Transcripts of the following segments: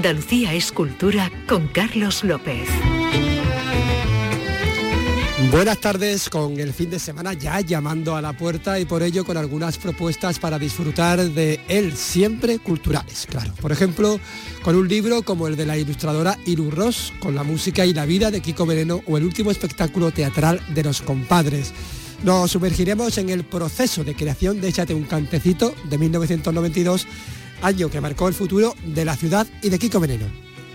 Andalucía es cultura con Carlos López. Buenas tardes con el fin de semana ya llamando a la puerta y por ello con algunas propuestas para disfrutar de él, siempre culturales, claro. Por ejemplo, con un libro como el de la ilustradora Iru Ross, con la música y la vida de Kiko Mereno o el último espectáculo teatral de los compadres. Nos sumergiremos en el proceso de creación de Échate un cantecito de 1992, año que marcó el futuro de la ciudad y de Kiko Mereno.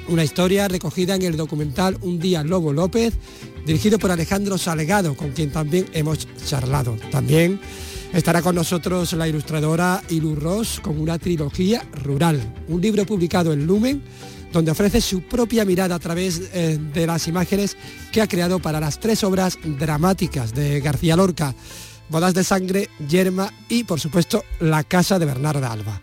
Una historia recogida en el documental Un día Lobo López dirigido por Alejandro Salgado, con quien también hemos charlado. También estará con nosotros la ilustradora Ilu Ross con una trilogía rural, un libro publicado en Lumen, donde ofrece su propia mirada a través eh, de las imágenes que ha creado para las tres obras dramáticas de García Lorca, Bodas de Sangre, Yerma y, por supuesto, La Casa de Bernarda Alba.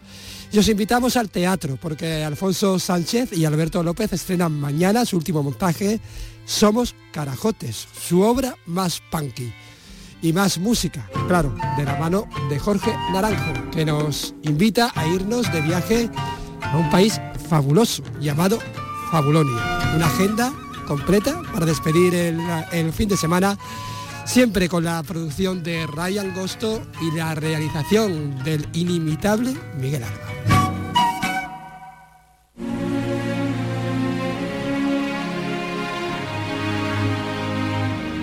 Y os invitamos al teatro porque Alfonso Sánchez y Alberto López estrenan mañana su último montaje somos Carajotes, su obra más punky. Y más música, claro, de la mano de Jorge Naranjo, que nos invita a irnos de viaje a un país fabuloso llamado Fabulonia. Una agenda completa para despedir el, el fin de semana, siempre con la producción de Ryan Gosto y la realización del inimitable Miguel Alba.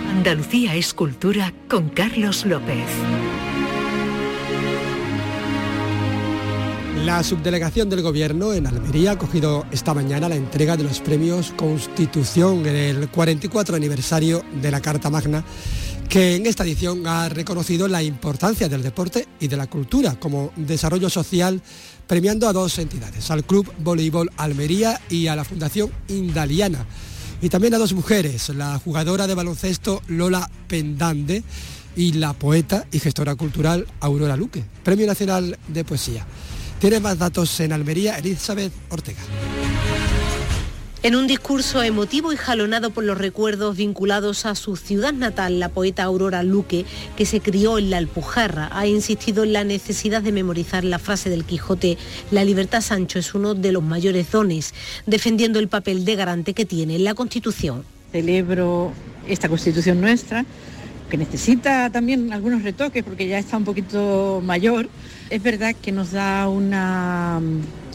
Andalucía es cultura con Carlos López. La subdelegación del Gobierno en Almería ha cogido esta mañana la entrega de los premios Constitución en el 44 aniversario de la Carta Magna, que en esta edición ha reconocido la importancia del deporte y de la cultura como desarrollo social, premiando a dos entidades, al Club Voleibol Almería y a la Fundación Indaliana y también a dos mujeres, la jugadora de baloncesto Lola Pendande y la poeta y gestora cultural Aurora Luque, Premio Nacional de Poesía. Tiene más datos en Almería Elizabeth Ortega. En un discurso emotivo y jalonado por los recuerdos vinculados a su ciudad natal, la poeta Aurora Luque, que se crió en la Alpujarra, ha insistido en la necesidad de memorizar la frase del Quijote, la libertad Sancho es uno de los mayores dones, defendiendo el papel de garante que tiene en la Constitución. Celebro esta Constitución nuestra, que necesita también algunos retoques porque ya está un poquito mayor. Es verdad que nos da una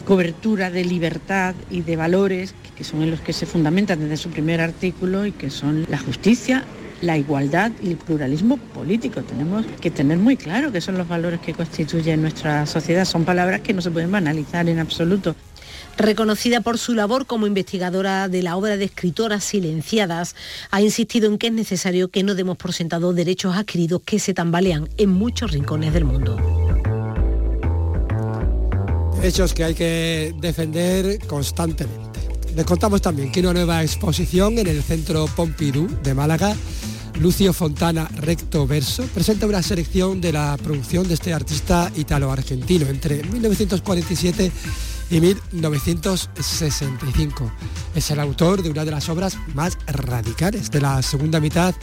cobertura de libertad y de valores que son en los que se fundamenta desde su primer artículo y que son la justicia, la igualdad y el pluralismo político. Tenemos que tener muy claro que son los valores que constituyen nuestra sociedad. Son palabras que no se pueden banalizar en absoluto. Reconocida por su labor como investigadora de la obra de escritoras silenciadas, ha insistido en que es necesario que no demos por sentado derechos adquiridos que se tambalean en muchos rincones del mundo. Hechos que hay que defender constantemente. Les contamos también que una nueva exposición en el Centro Pompidou de Málaga, Lucio Fontana Recto Verso, presenta una selección de la producción de este artista italo-argentino entre 1947 y 1965. Es el autor de una de las obras más radicales de la segunda mitad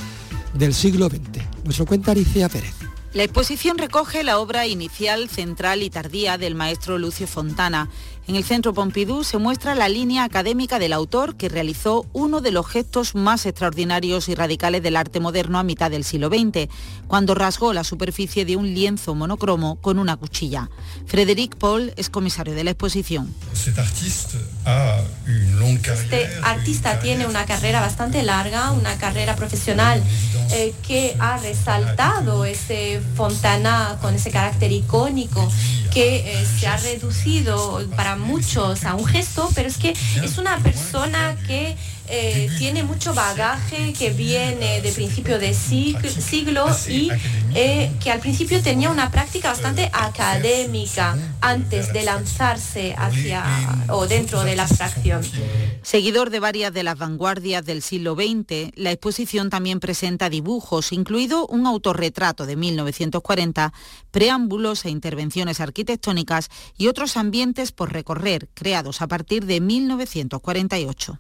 del siglo XX. Nos lo cuenta Alicia Pérez. La exposición recoge la obra inicial, central y tardía del maestro Lucio Fontana. En el Centro Pompidou se muestra la línea académica del autor que realizó uno de los gestos más extraordinarios y radicales del arte moderno a mitad del siglo XX, cuando rasgó la superficie de un lienzo monocromo con una cuchilla. Frédéric Paul es comisario de la exposición. Este artista tiene una carrera bastante larga, una carrera profesional eh, que ha resaltado ese Fontana con ese carácter icónico que eh, se ha reducido para muchos a un gesto, pero es que es una persona que eh, tiene mucho bagaje que viene de principio de siglo, y eh, que al principio tenía una práctica bastante académica antes de lanzarse hacia o dentro de la abstracción. Seguidor de varias de las vanguardias del siglo XX, la exposición también presenta dibujos, incluido un autorretrato de 1940, preámbulos e intervenciones arquitectónicas y otros ambientes por recorrer, creados a partir de 1948.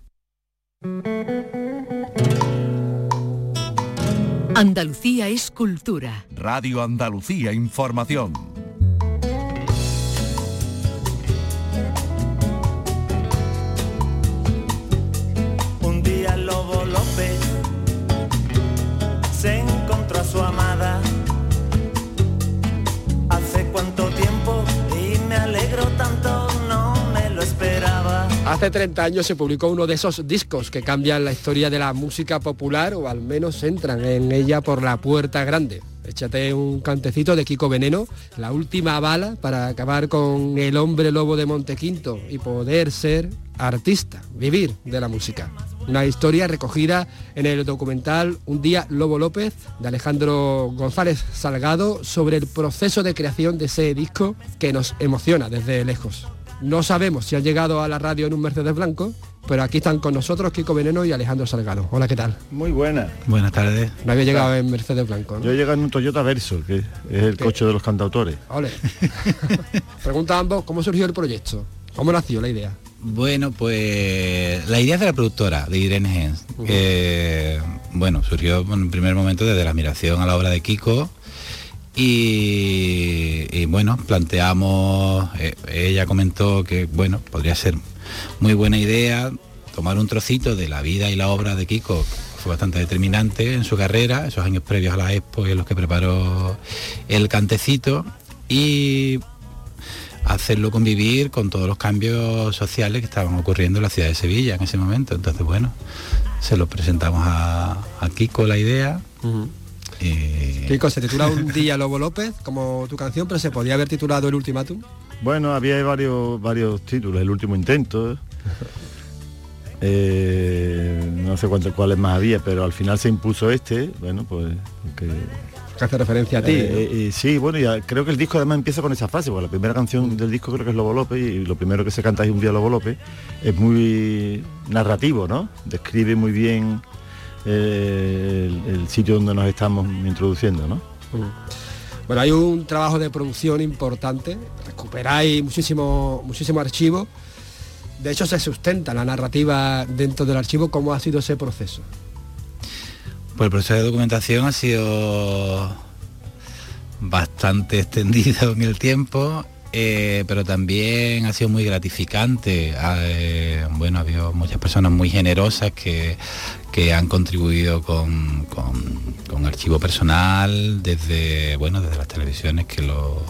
Andalucía es cultura. Radio Andalucía Información. Un día el Lobo López se encontró a su amada. Hace cuánto tiempo y me alegro tanto 30 años se publicó uno de esos discos que cambian la historia de la música popular o al menos entran en ella por la puerta grande. Échate un cantecito de Kiko Veneno, la última bala para acabar con el hombre lobo de Montequinto y poder ser artista, vivir de la música. Una historia recogida en el documental Un día Lobo López de Alejandro González Salgado sobre el proceso de creación de ese disco que nos emociona desde lejos. No sabemos si han llegado a la radio en un Mercedes Blanco, pero aquí están con nosotros Kiko Veneno y Alejandro Salgado. Hola, ¿qué tal? Muy buena. Buenas tardes. No había llegado en Mercedes Blanco, ¿no? Yo he llegado en un Toyota Verso, que es el ¿Qué? coche de los cantautores. Ole. Pregunta a ambos, ¿cómo surgió el proyecto? ¿Cómo nació la idea? Bueno, pues la idea es de la productora, de Irene Hens. bueno, surgió en un primer momento desde la admiración a la obra de Kiko. Y, bueno, planteamos, eh, ella comentó que bueno, podría ser muy buena idea tomar un trocito de la vida y la obra de Kiko, que fue bastante determinante en su carrera, esos años previos a la Expo y en los que preparó el cantecito, y hacerlo convivir con todos los cambios sociales que estaban ocurriendo en la ciudad de Sevilla en ese momento. Entonces, bueno, se lo presentamos a Kiko la idea. Y- Kiko, se titula Un día Lobo López, como tu canción, pero se podía haber titulado El Ultimátum. Bueno, había varios, varios títulos, el último intento. eh, no sé cuántos cuáles más había, pero al final se impuso este, bueno, pues que, Que hace referencia a ti. Eh, ¿no? eh, eh, sí, bueno, ya creo que el disco además empieza con esa fase, porque la primera canción del disco creo que es Lobo López y lo primero que se canta es un día Lobo López. Es muy narrativo, ¿no? Describe muy bien eh, el, el sitio donde nos estamos introduciendo, ¿no? Bueno, hay un trabajo de producción importante, recuperáis muchísimo, muchísimo archivo. De hecho, se sustenta la narrativa dentro del archivo. ¿Cómo ha sido ese proceso? Pues el proceso de documentación ha sido bastante extendido en el tiempo, eh, pero también ha sido muy gratificante. Ha, eh, bueno, ha habido muchas personas muy generosas que, que han contribuido con, con- con archivo personal, desde, bueno, desde las televisiones que lo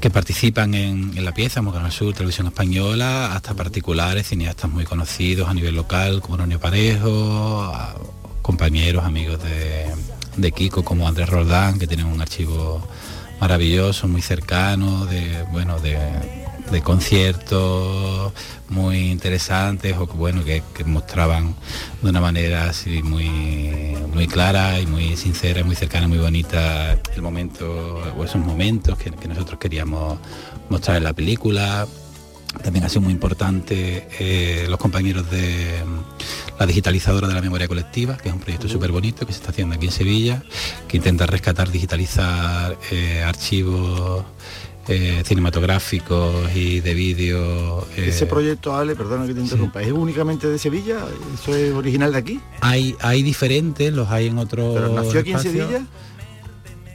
que participan en, la pieza, como Canal Sur, Televisión Española, hasta particulares, cineastas muy conocidos a nivel local, como Ronio Parejo, compañeros, amigos de, de Kiko, como Andrés Roldán, que tienen un archivo maravilloso, muy cercano, de, bueno, de, de conciertos muy interesantes o que, bueno, que, que mostraban de una manera así muy, muy clara y muy sincera, muy cercana, muy bonita el momento o esos momentos que, que nosotros queríamos mostrar en la película. También ha sido muy importante eh, los compañeros de mm, la digitalizadora de la memoria colectiva, que es un proyecto súper bonito que se está haciendo aquí en Sevilla, que intenta rescatar, digitalizar eh, archivos eh, cinematográficos y de vídeo. eh, Ese proyecto, Ale, perdona que te interrumpa, ¿es únicamente de Sevilla? ¿Eso es original de aquí? hay, hay diferentes, los hay en otros. ¿Pero nació aquí en. Sevilla?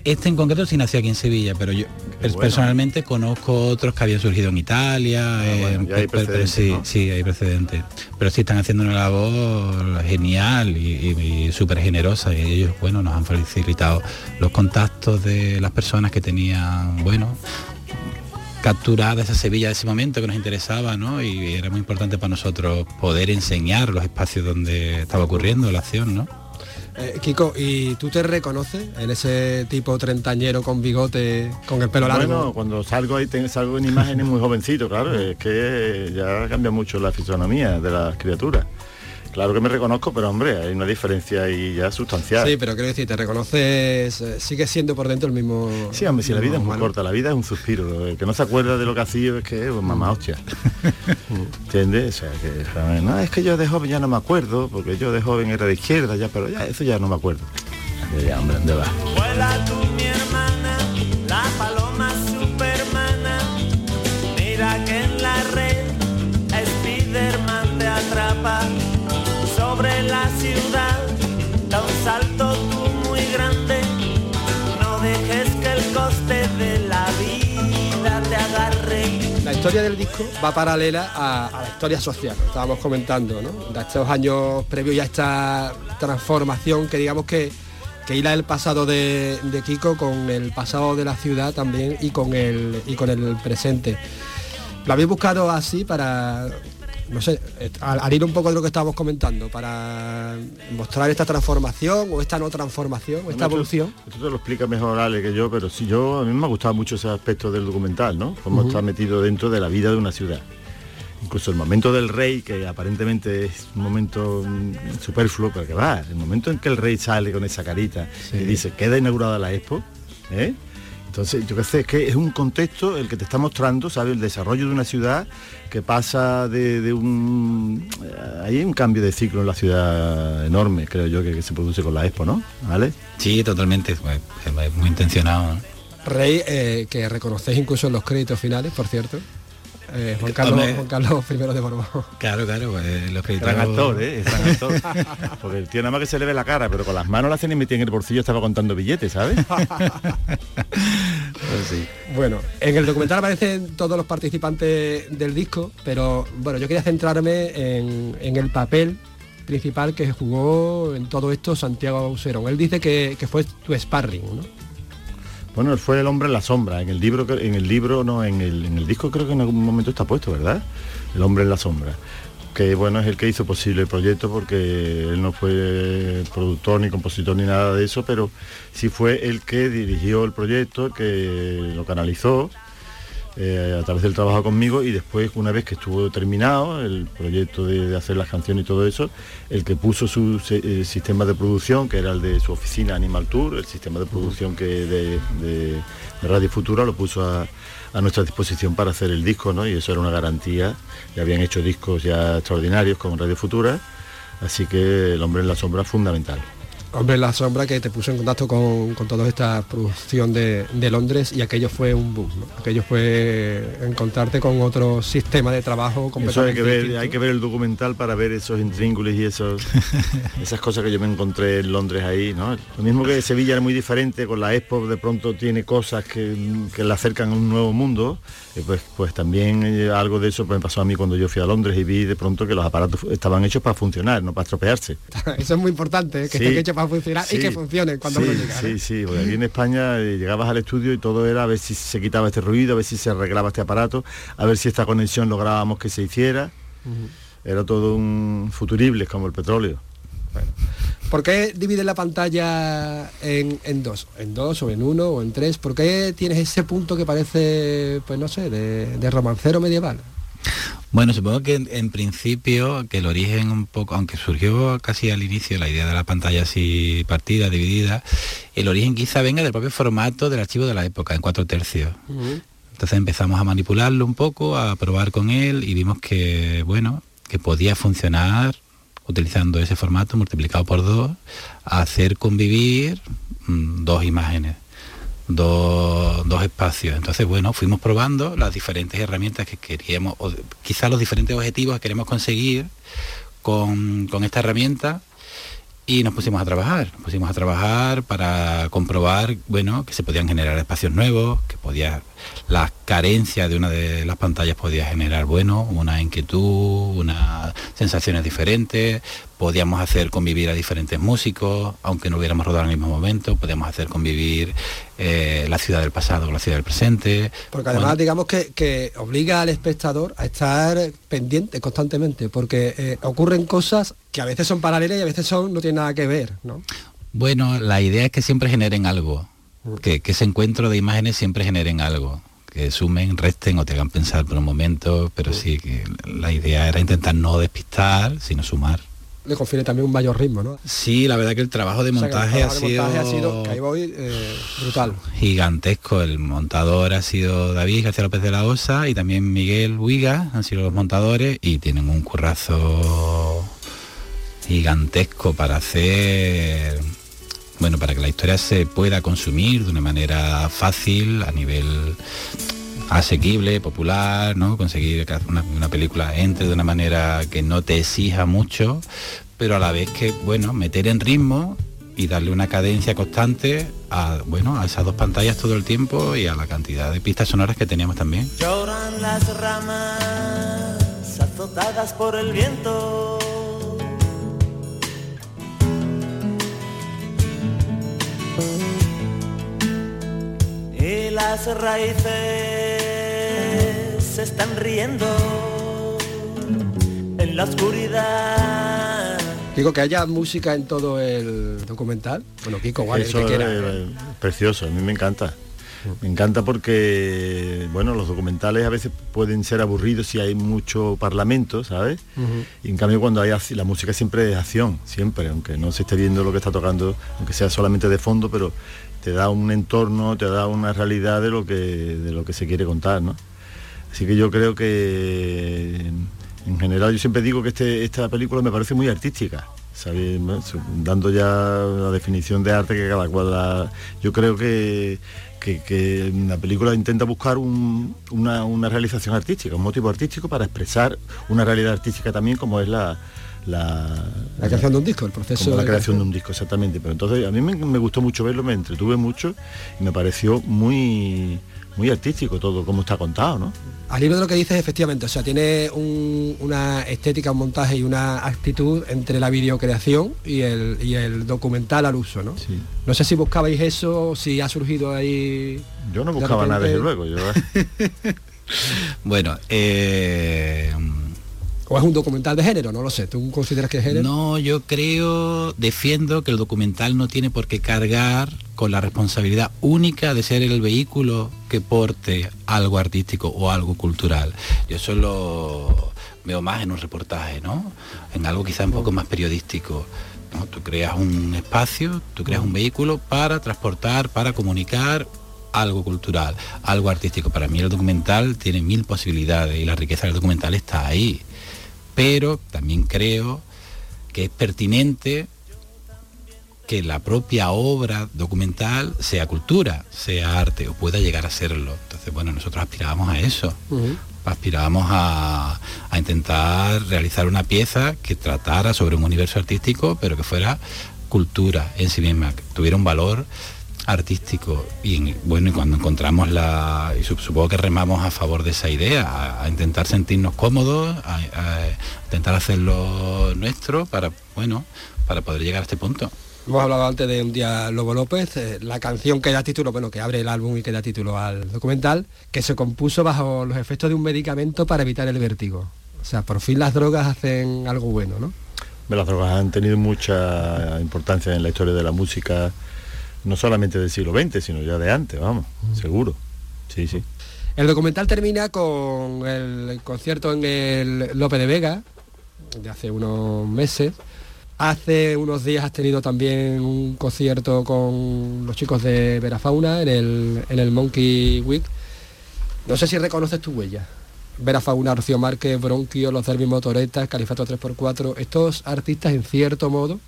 Este en concreto sí nació aquí en Sevilla, pero yo bueno. personalmente conozco otros que habían surgido en Italia. Ah, bueno, en- ya hay precedentes, sí, ¿no? sí, hay precedentes. Pero sí están haciendo una labor genial y, y- y súper generosa y ellos, bueno, nos han facilitado los contactos de las personas que tenían, bueno, capturada esa Sevilla de ese momento que nos interesaba, ¿no? Y era muy importante para nosotros poder enseñar los espacios donde estaba ocurriendo la acción, ¿no? Eh, Kiko, ¿y tú te reconoces en ese tipo treintañero con bigote, con el pelo largo? Bueno, cuando salgo ahí tengo, salgo en imágenes muy jovencito, claro, es que ya cambia mucho la fisonomía de las criaturas. Claro que me reconozco, pero hombre, hay una diferencia ahí ya sustancial. Sí, pero quiero decir, te reconoces, eh, sigue siendo por dentro el mismo. Sí, hombre, si la vida es muy corta, la vida es un suspiro. El que no se acuerda de lo que ha sido es que es mamá hostia. ¿Entiendes? O sea, que no, es que yo de joven ya no me acuerdo, porque yo de joven era de izquierda ya, pero ya eso ya no me acuerdo. Ya, hombre, ¿dónde va? Salto tú muy grande. No dejes que el coste de la vida te agarre. La historia del disco va paralela a, la historia social, estábamos comentando, ¿no? De estos años previos ya esta transformación que digamos que, que hila el pasado de, de Kiko con el pasado de la ciudad también y con el, y con el presente. ¿Lo habéis buscado así para no sé, eh, al, al ir un poco de lo que estábamos comentando, para mostrar esta transformación o esta no transformación, o esta Bueno, evolución. Esto, esto te lo explica mejor Ale que yo, pero sí yo, a mí me ha gustado mucho ese aspecto del documental, ¿no? Cómo está metido dentro de la vida de una ciudad. Incluso el momento del rey, que aparentemente es un momento mm, superfluo, pero que va, el momento en que el rey sale con esa carita y dice, queda inaugurada la expo, ¿eh? Entonces, yo qué sé, es que es un contexto el que te está mostrando, ¿sabes? El desarrollo de una ciudad que pasa de, de un... eh, Hay un cambio de ciclo en la ciudad enorme, creo yo, que, que se produce con la expo, ¿no? ¿Vale? Sí, totalmente, pues, es muy intencionado. ¿no? Rey, eh, que reconocéis incluso en los créditos finales, por cierto. Eh, Juan, Carlos, Hombre. Juan Carlos I de Borbón. Claro, claro, pues, los créditos... Gran actor, ¿eh? Gran actor. Porque el tío nada más que se le ve la cara, pero con las manos la hacen y metía en el bolsillo, estaba contando billetes, ¿sabes? Bueno, en el documental aparecen todos los participantes del disco, pero bueno, yo quería centrarme en, en el papel principal que jugó en todo esto Santiago Auserón. Él dice que, que fue tu sparring, ¿no? Bueno, fue el hombre en la sombra. En el libro, en el libro, no, en el, en el disco creo que en algún momento está puesto, ¿verdad? El hombre en la sombra. Que bueno, es el que hizo posible el proyecto porque él no fue productor ni compositor ni nada de eso, pero sí fue el que dirigió el proyecto, que lo canalizó eh, a través del trabajo conmigo y después una vez que estuvo terminado el proyecto de, hacer las canciones y todo eso, el que puso su eh, sistema de producción, que era el de su oficina Animal Tour, el sistema de producción que de, Radio Futura lo puso a, nuestra disposición para hacer el disco, ¿no? Y eso era una garantía. Ya habían hecho discos ya extraordinarios con Radio Futura, así que el hombre en la sombra fundamental. Hombre la sombra que te puso en contacto con, con toda esta producción de, de Londres y aquello fue un boom. ¿no? Aquello fue encontrarte con otro sistema de trabajo Eso hay completamente que ver, distinto. hay que ver el documental para ver esos intríngulis y esos, esas cosas que yo me encontré en Londres ahí, ¿no? Lo mismo que Sevilla era muy diferente, con la Expo de pronto tiene cosas que, que la acercan a un nuevo mundo, eh, pues, pues también eh, algo de eso me pasó a mí cuando yo fui a Londres y vi de pronto que los aparatos estaban hechos para funcionar, no para estropearse. Eso es muy importante, ¿eh? que Sí. estén hechos para funcionar y que funcionen cuando sí, uno llega. ¿no? Sí, sí, porque aquí en España eh, llegabas al estudio y todo era a ver si se quitaba este ruido, a ver si se arreglaba este aparato, a ver si esta conexión lográbamos que se hiciera. Era todo un futurible como el petróleo. ¿Por qué divides la pantalla en, en dos? ¿En dos o en uno o en tres? ¿Por qué tienes ese punto que parece, pues no sé, de, de romancero medieval? Bueno, supongo que en, en principio que el origen un poco, aunque surgió casi al inicio la idea de la pantalla así partida, dividida, el origen quizá venga del propio formato del archivo de la época, en cuatro tercios. Entonces empezamos a manipularlo un poco, a probar con él y vimos que, bueno, que podía funcionar utilizando ese formato multiplicado por dos, a hacer convivir mm, dos imágenes, dos, dos espacios. Entonces, bueno, fuimos probando las diferentes herramientas que queríamos, o quizás los diferentes objetivos que queremos conseguir con, con esta herramienta y nos pusimos a trabajar, nos pusimos a trabajar para comprobar, bueno, que se podían generar espacios nuevos, que podía, la carencia de una de las pantallas podía generar, bueno, una inquietud, unas sensaciones diferentes, podíamos hacer convivir a diferentes músicos, aunque no hubiéramos rodado en el mismo momento, podíamos hacer convivir eh, la ciudad del pasado con la ciudad del presente. Porque además Bueno, digamos que, que obliga al espectador a estar pendiente constantemente, porque eh, ocurren cosas que a veces son paralelas y a veces son no tienen nada que ver, ¿no? Bueno, la idea es que siempre generen algo, que, que ese encuentro de imágenes siempre generen algo, que sumen, resten o te hagan pensar por un momento, pero sí que la idea era intentar no despistar, sino sumar. Le confiere también un mayor ritmo, ¿no? Sí, la verdad que el trabajo de O sea, montaje, trabajo ha, de sido montaje ha sido, que ahí voy, eh, brutal. gigantesco. El montador ha sido David García López de la Osa y también Miguel Huiga, han sido los montadores y tienen un currazo gigantesco para hacer, bueno, para que la historia se pueda consumir de una manera fácil, a nivel asequible, popular, ¿no? Conseguir que una, una película entre de una manera que no te exija mucho, pero a la vez que, bueno, meter en ritmo y darle una cadencia constante a, bueno, a esas dos pantallas todo el tiempo y a la cantidad de pistas sonoras que teníamos también. Lloran las ramas azotadas por el viento. Y las raíces se están riendo en la oscuridad. Digo que haya música en todo el documental. Bueno, Kiko, igual, el Eso que quiera. es precioso, a mí me encanta. Me encanta porque, bueno, los documentales a veces pueden ser aburridos si hay mucho parlamento, ¿sabes? Y en cambio cuando hay la música siempre es acción, siempre, aunque no se esté viendo lo que está tocando, aunque sea solamente de fondo, pero te da un entorno, te da una realidad de lo que, de lo que se quiere contar, ¿no? Así que yo creo que en general yo siempre digo que este, esta película me parece muy artística. ¿sabes? Dando ya la definición de arte que cada cual la- Yo creo que, que, que la película intenta buscar un- una, una realización artística, un motivo artístico para expresar una realidad artística también como es la, la, La creación de un disco, el proceso como la creación de un disco, exactamente. Pero entonces a mí me, me gustó mucho verlo, me entretuve mucho y me pareció muy, muy artístico todo, como está contado, ¿no? Al hilo de lo que dices, efectivamente, o sea, tiene un- una estética, un montaje y una actitud entre la videocreación y el, y el documental al uso, ¿no? No sé si buscabais eso, si ha surgido ahí... Yo no de buscaba nada, desde luego. Yo, Bueno, eh, O es un documental de género, no lo sé. ¿Tú consideras que es género? No, yo creo, defiendo que el documental no tiene por qué cargar con la responsabilidad única de ser el vehículo que porte algo artístico o algo cultural. Yo solo veo más en un reportaje, ¿no? En algo quizá un poco más periodístico. ¿no? Tú creas un espacio, tú creas un vehículo para transportar, para comunicar algo cultural, algo artístico. Para mí el documental tiene mil posibilidades y la riqueza del documental está ahí pero también creo que es pertinente que la propia obra documental sea cultura, sea arte o pueda llegar a serlo. Entonces, bueno, nosotros aspirábamos a eso, aspirábamos a, a intentar realizar una pieza que tratara sobre un universo artístico, pero que fuera cultura en sí misma, que tuviera un valor artístico y en- bueno y cuando encontramos la y sup- supongo que remamos a favor de esa idea a, a intentar sentirnos cómodos a, a intentar hacerlo nuestro para bueno para poder llegar a este punto Hemos hablado antes de un día Lobo López, eh, la canción que da título, bueno, que abre el álbum y que da título al documental, que se compuso bajo los efectos de un medicamento para evitar el vértigo. O sea, por fin las drogas hacen algo bueno, ¿no? las drogas han tenido mucha importancia en la historia de la música, no solamente del siglo XX, sino ya de antes, vamos, seguro. Sí, sí. El documental termina con el concierto en el Lope de Vega, de hace unos meses. Hace unos días has tenido también un concierto con los chicos de Verafauna en el, en el Monkey Week. No sé si reconoces tu huella. Verafauna, Rocío Márquez, Bronquio, Los Derby Motoretas, Califato 3x4, estos artistas en cierto modo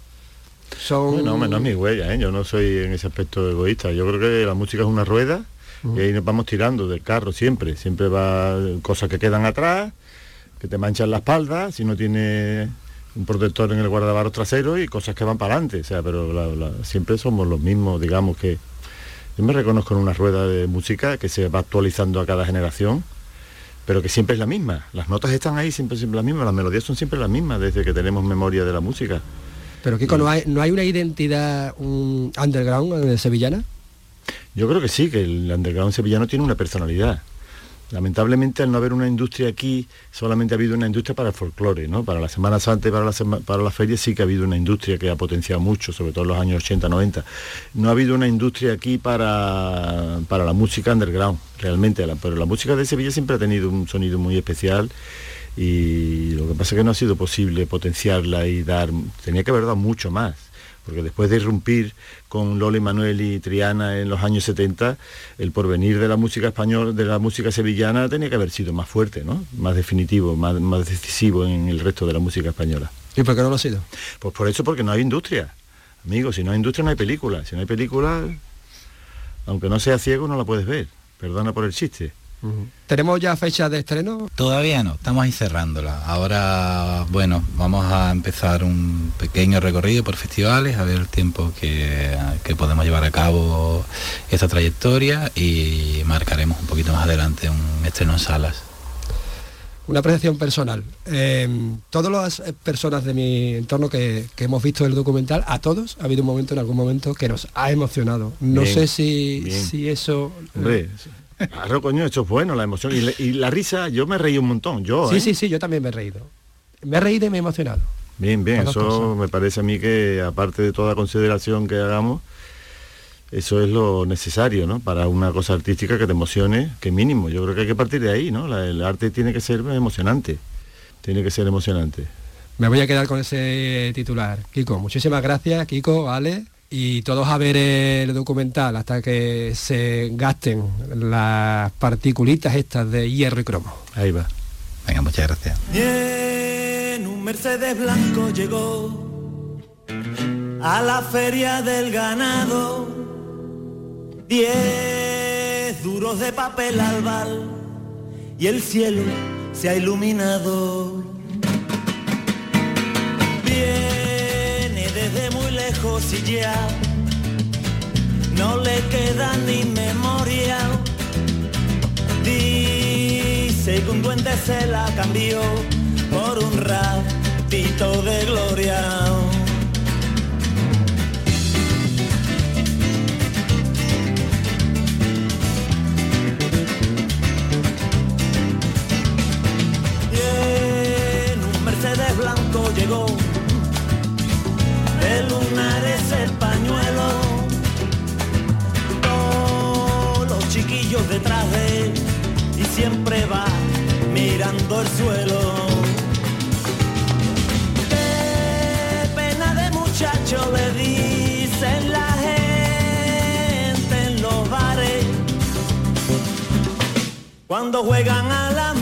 son... Bueno, no es mi huella, ¿eh? yo no soy en ese aspecto egoísta. Yo creo que la música es una rueda y ahí nos vamos tirando del carro siempre. Siempre va cosas que quedan atrás, que te manchan la espalda, si no tiene un protector en el guardabarros trasero y cosas que van para adelante. O sea, pero la- la- siempre somos los mismos, digamos que yo me reconozco en una rueda de música que se va actualizando a cada generación pero que siempre es la misma. Las notas están ahí siempre, siempre las mismas, las melodías son siempre las mismas desde que tenemos memoria de la música. Pero Kiko, ¿no hay, ¿no hay una identidad un underground de sevillana? Yo creo que sí, que el underground sevillano tiene una personalidad. Lamentablemente al no haber una industria aquí, solamente ha habido una industria para el folclore, ¿no? Para la Semana Santa y para la, sema- para la feria sí que ha habido una industria que ha potenciado mucho, sobre todo en los años 80, 90. No ha habido una industria aquí para, para la música underground, realmente, la- pero la música de Sevilla siempre ha tenido un sonido muy especial y lo que pasa es que no ha sido posible potenciarla y dar, tenía que haber dado mucho más porque después de irrumpir con Lola Manuel y Triana en los años 70, el porvenir de la música española, de la música sevillana tenía que haber sido más fuerte, ¿no? Más definitivo, más, más decisivo en el resto de la música española. ¿Y por qué no lo ha sido? Pues por eso, porque no hay industria. Amigos, si no hay industria no hay película. Si no hay película, aunque no sea ciego, no la puedes ver. Perdona por el chiste. ¿Tenemos ya fecha de estreno? Todavía no, estamos ahí cerrándola. Ahora, bueno, vamos a empezar un pequeño recorrido por festivales, a ver el tiempo que, que podemos llevar a cabo esta trayectoria y marcaremos un poquito más adelante un estreno en salas. Una apreciación personal. Eh, todas las personas de mi entorno que, que hemos visto el documental, a todos ha habido un momento, en algún momento, que nos ha emocionado. No Bien, sé si, bien. si eso... eh, Hombre, claro, coño, esto es bueno, la emoción. Y, la- y la risa, yo me reí un montón, yo. Sí, ¿eh? sí, sí, yo también me he reído. me he reído y me he emocionado. Bien, bien, eso cosas. me parece a mí que aparte de toda consideración que hagamos, eso es lo necesario, ¿no? Para una cosa artística que te emocione, que mínimo. Yo creo que hay que partir de ahí, ¿no? La- el arte tiene que ser emocionante, tiene que ser emocionante. Me voy a quedar con ese titular. Kiko, muchísimas gracias, Kiko, Ale. Y todos a ver el documental hasta que se gasten las particulitas estas de hierro y cromo. Ahí va. Venga, muchas gracias. Y en un Mercedes blanco llegó a la feria del ganado. Diez duros de papel albal y el cielo se ha iluminado. Muy lejos ya no le queda ni memoria. Dice que un duende se la cambió por un ratito de gloria. Y en un Mercedes blanco llegó de lunares el pañuelo. Todos los chiquillos detrás de él y siempre va mirando el suelo. Qué pena de muchacho le dicen la gente en los bares cuando juegan a las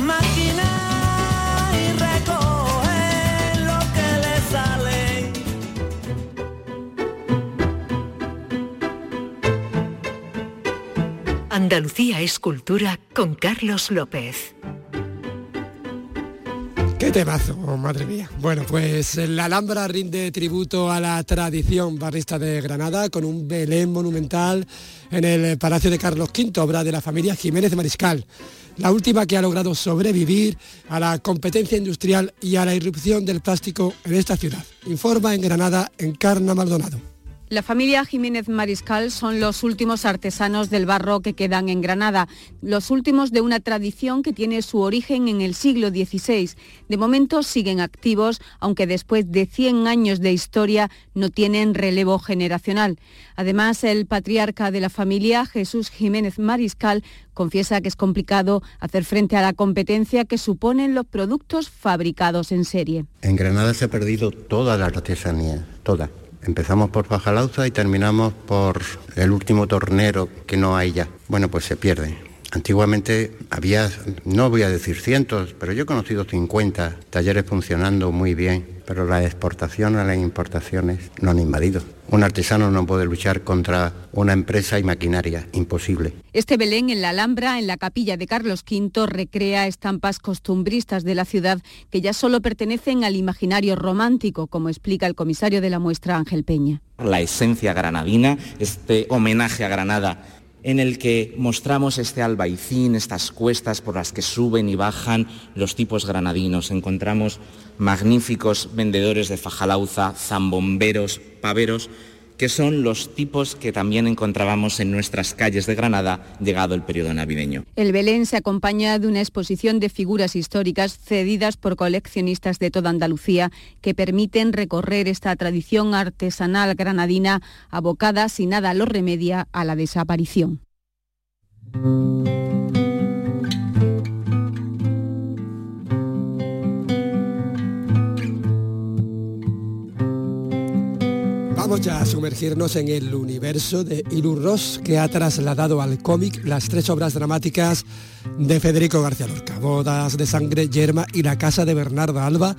Andalucía es cultura con Carlos López. Qué temazo, oh, madre mía. Bueno, pues la Alhambra rinde tributo a la tradición barrista de Granada con un Belén monumental en el Palacio de Carlos V, obra de la familia Jiménez de Mariscal. La última que ha logrado sobrevivir a la competencia industrial y a la irrupción del plástico en esta ciudad. Informa en Granada Encarna Maldonado. La familia Jiménez Mariscal son los últimos artesanos del barro que quedan en Granada, los últimos de una tradición que tiene su origen en el siglo XVI. De momento siguen activos, aunque después de 100 años de historia no tienen relevo generacional. Además, el patriarca de la familia, Jesús Jiménez Mariscal, confiesa que es complicado hacer frente a la competencia que suponen los productos fabricados en serie. En Granada se ha perdido toda la artesanía, toda. Empezamos por Fajalauza y terminamos por el último tornero que no hay ya. Bueno, pues se pierde. Antiguamente había, no voy a decir cientos, pero yo he conocido 50 talleres funcionando muy bien, pero la exportación a las importaciones no han invadido. Un artesano no puede luchar contra una empresa y maquinaria, imposible. Este Belén en la Alhambra, en la capilla de Carlos V, recrea estampas costumbristas de la ciudad que ya solo pertenecen al imaginario romántico, como explica el comisario de la muestra Ángel Peña. La esencia granadina, este homenaje a Granada en el que mostramos este albaicín, estas cuestas por las que suben y bajan los tipos granadinos. Encontramos magníficos vendedores de fajalauza, zambomberos, paveros, que son los tipos que también encontrábamos en nuestras calles de Granada llegado el periodo navideño. El Belén se acompaña de una exposición de figuras históricas cedidas por coleccionistas de toda Andalucía que permiten recorrer esta tradición artesanal granadina abocada, si nada lo remedia, a la desaparición. Vamos ya a sumergirnos en el universo de Ilu Ross, que ha trasladado al cómic las tres obras dramáticas de Federico García Lorca, Bodas de Sangre, Yerma y La Casa de Bernarda Alba,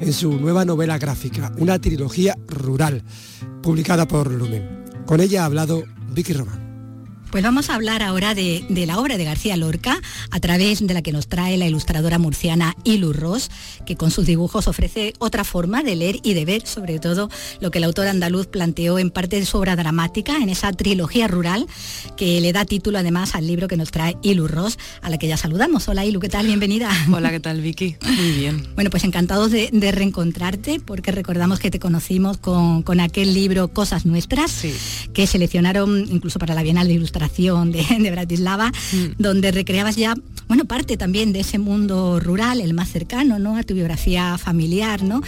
en su nueva novela gráfica, una trilogía rural, publicada por Lumen. Con ella ha hablado Vicky Román. Pues vamos a hablar ahora de, de, la obra de García Lorca, a través de la que nos trae la ilustradora murciana Ilu Ross, que con sus dibujos ofrece otra forma de leer y de ver, sobre todo lo que el autor andaluz planteó en parte de su obra dramática, en esa trilogía rural, que le da título además al libro que nos trae Ilu Ross, a la que ya saludamos. Hola Ilu, ¿qué tal? Bienvenida. Hola, ¿qué tal Vicky? Muy bien. Bueno, pues encantados de, de reencontrarte, porque recordamos que te conocimos con, con aquel libro Cosas Nuestras, sí. que seleccionaron incluso para la Bienal de Ilustración de, de Bratislava, mm. donde recreabas ya bueno, parte también de ese mundo rural, el más cercano, ¿no? A tu biografía familiar, ¿no?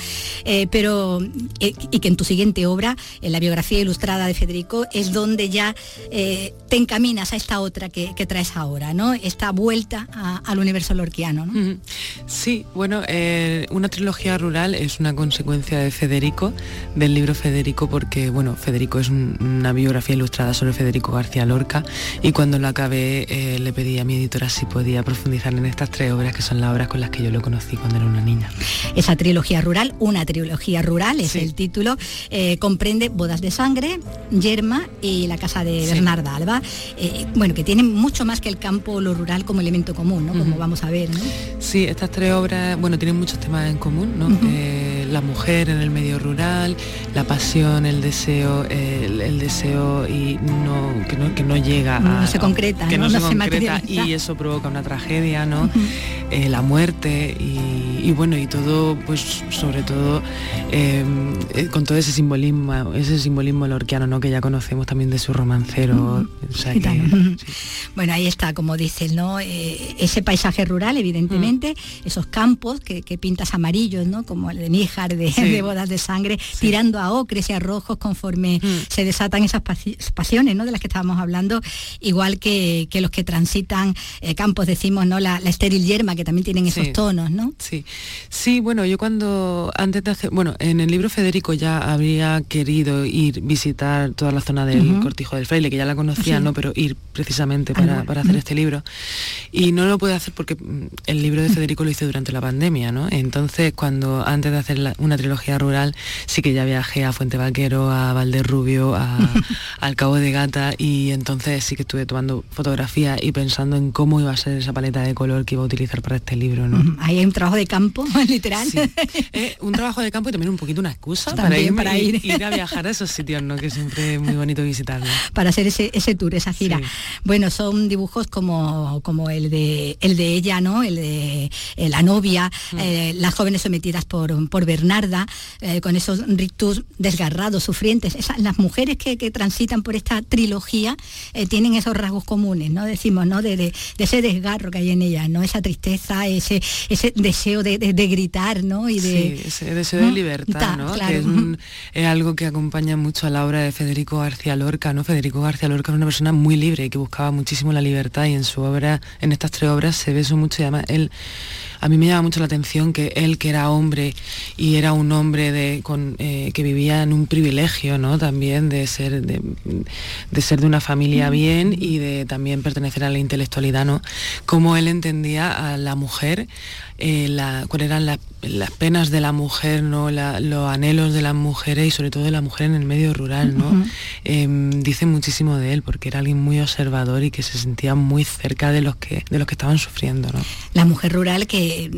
Eh, pero, eh, y que en tu siguiente obra, en la biografía ilustrada de Federico, es donde ya eh, te encaminas a esta otra que, que traes ahora, ¿no? Esta vuelta a- al universo lorquiano, ¿no? Sí, bueno, una trilogía rural es una consecuencia de Federico, del libro Federico, porque bueno, Federico es un- una biografía ilustrada sobre Federico García Lorca y cuando lo acabé eh, le pedí a mi editora si podía profundizar en estas tres obras que son las obras con las que yo lo conocí cuando era una niña. Esa trilogía rural, una trilogía rural, es el título, eh, comprende Bodas de Sangre, Yerma y la casa de Sí. Bernarda Alba, eh, bueno, que tienen mucho más que el campo lo rural como elemento común, ¿no? Como vamos a ver, ¿no? Sí, estas tres obras, bueno, tienen muchos temas en común, ¿no? Eh, la mujer en el medio rural, la pasión, el deseo, el, el deseo y no que no que no llega a No se concreta, que ¿no? se, se concreta y eso provoca una tragedia, ¿no? Eh, la muerte y, y bueno y todo, pues sobre todo eh, eh, con todo ese simbolismo, ese simbolismo lorquiano, ¿no? Que ya conocemos también de su romancero, o sea que- Gitano. Bueno, ahí está, como dices, ¿no? Eh, ese paisaje rural, evidentemente, Mm. esos campos que, que pintas amarillos, ¿no? Como el de Níjar, de, Sí. de bodas de sangre, tirando a ocres y a rojos conforme Mm. se desatan esas pasi- pasiones, ¿no? De las que estábamos hablando, igual que, que los que transitan eh, campos, decimos, ¿no? La, la estéril yerma, que también tienen esos Sí. tonos, ¿no? Sí, sí, bueno, yo cuando antes de hacer, bueno, en el libro Federico ya habría querido ir visitar toda la zona del. Cortijo del Fraile, que ya la conocía, Sí. ¿no? Pero ir precisamente para, lugar. para hacer este libro. Y no lo pude hacer porque mm, el libro de Federico lo hice durante la pandemia, ¿no? Entonces, cuando antes de hacer la- una trilogía rural, sí que ya viajé a Fuente Vaquero, a Valderrubio, a, al Cabo de Gata, y entonces sí que estuve tomando fotografías y pensando en cómo iba a ser esa paleta de color que iba a utilizar para este libro, ¿no? Ahí hay un trabajo de campo, literal. Eh, un trabajo de campo y también un poquito una excusa para, irme para ir. ir a viajar a esos sitios, ¿no? Que siempre es muy bonito visitarlos. para hacer ese, ese tour, esa gira. Sí. Bueno, son dibujos como, como el de el de ella, ¿no? El de eh, la novia, Mm. eh, las jóvenes sometidas por, por Bernarda, con esos rictus desgarrados, sufrientes. Esas- las mujeres que, que transitan por esta trilogía eh, tienen esos rasgos comunes, ¿no? Decimos, ¿no? De, de- de ese desgarro que hay en ellas, ¿no? Esa tristeza, ese, ese deseo de, de- gritar, ¿no? Y de, Sí, ese deseo de libertad, Ta- ¿no? claro. Que es, un- es algo que acompaña mucho a la obra de Federico García Lorca, ¿no? Federico García Lorca era una persona muy libre y que buscaba muchísimo la libertad y en su obra, en estas tres obras se ve eso mucho y además él a mí me llama mucho la atención que él que era hombre y era un hombre de, con, eh, que vivía en un privilegio ¿no? también de ser de, ser de una familia bien y de también pertenecer a la intelectualidad no como él entendía a la mujer eh, cuáles eran las, las penas de la mujer no La- los anhelos de las mujeres y sobre todo de la mujer en el medio rural no. Em, dice muchísimo de él porque era alguien muy observador y que se sentía muy cerca de los que de los que estaban sufriendo no la mujer rural que,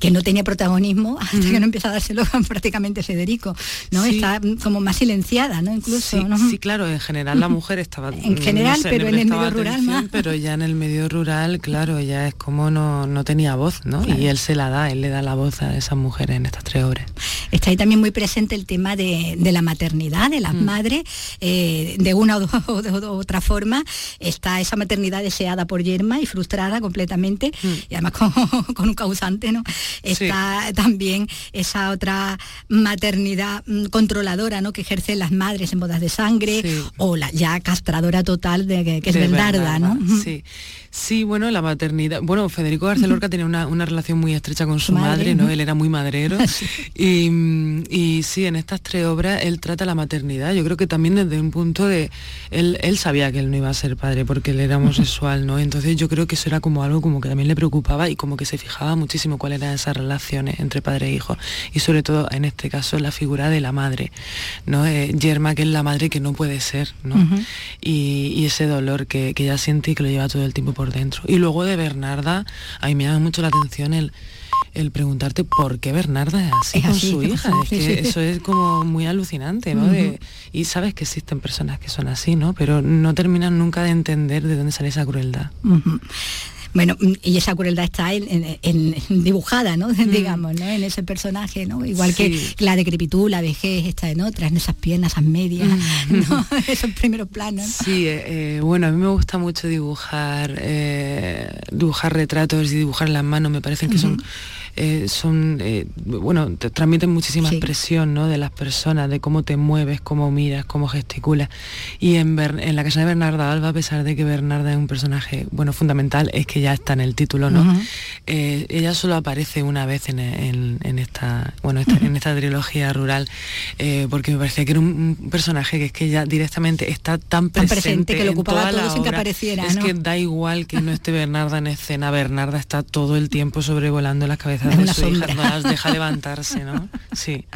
que no tenía protagonismo hasta que no empieza a dárselo prácticamente Federico, ¿no? Sí. Está como más silenciada, ¿no? Incluso, Sí, ¿no? sí, claro, en general la mujer estaba... En general, pero en el medio rural atención, más. Pero ya en el medio rural, claro, ya es como no, no tenía voz, ¿no? Y él se la da, él le da la voz a esas mujeres en estas tres obras. Está ahí también muy presente el tema de, de la maternidad, de las Mm. madres, eh, de una o, o de otra forma. Está esa maternidad deseada por Yerma y frustrada completamente, Mm. y además con, con un causante, ¿no? Está también esa otra maternidad mm, controladora, ¿no? Que ejercen las madres en bodas de sangre, Sí. o la ya castradora total de que, que es Bernarda, ¿no? Sí. Sí, bueno, la maternidad. Bueno, Federico García Lorca tenía una, una relación muy estrecha con su madre, madre, ¿no? Él era muy madrero. y, y sí, en estas tres obras él trata la maternidad. Yo creo que también desde un punto de. Él, él sabía que él no iba a ser padre porque él era homosexual, ¿no? Entonces yo creo que eso era como algo como que también le preocupaba y como que se fijaba muchísimo cuáles eran esas relaciones entre padre e hijo. Y sobre todo en este caso la figura de la madre, ¿no? Eh, Yerma, que es la madre que no puede ser, ¿no? Y, y ese dolor que, que ella siente y que lo lleva todo el tiempo por dentro. Y luego de Bernarda, a mí me llama mucho la atención el, el preguntarte por qué Bernarda es así Es con así, su hija. Es que sí. eso es como muy alucinante, ¿no? De- y sabes que existen personas que son así, ¿no? Pero no terminan nunca de entender de dónde sale esa crueldad. Bueno, mm, y esa crueldad está en, en- en- dibujada, ¿no? digamos, ¿no? En ese personaje, ¿no? Igual Mm. Sí. que la decrepitud, la vejez está en otras, en esas piernas, esas medias, ¿no? Esos primeros planos. Sí, eh, eh, bueno, a mí me gusta mucho dibujar eh, dibujar retratos y dibujar las manos, me parecen que son eh, son, eh, bueno, te transmiten muchísima expresión ¿no? de las personas, de cómo te mueves, cómo miras, cómo gesticulas. Y en, en la casa de Bernarda Alba, a pesar de que Bernarda es un personaje, bueno, fundamental, es que ya está en el título, ¿no? Eh, ella solo aparece una vez en, esta, bueno, en esta trilogía rural, porque me parecía que era un, personaje que es que ya directamente está tan presente, que lo ocupaba todo sin que apareciera. Es que da igual que no esté Bernarda en escena, Bernarda está todo el tiempo sobrevolando las cabezas una sombra. no las deja levantarse, ¿no? Sí.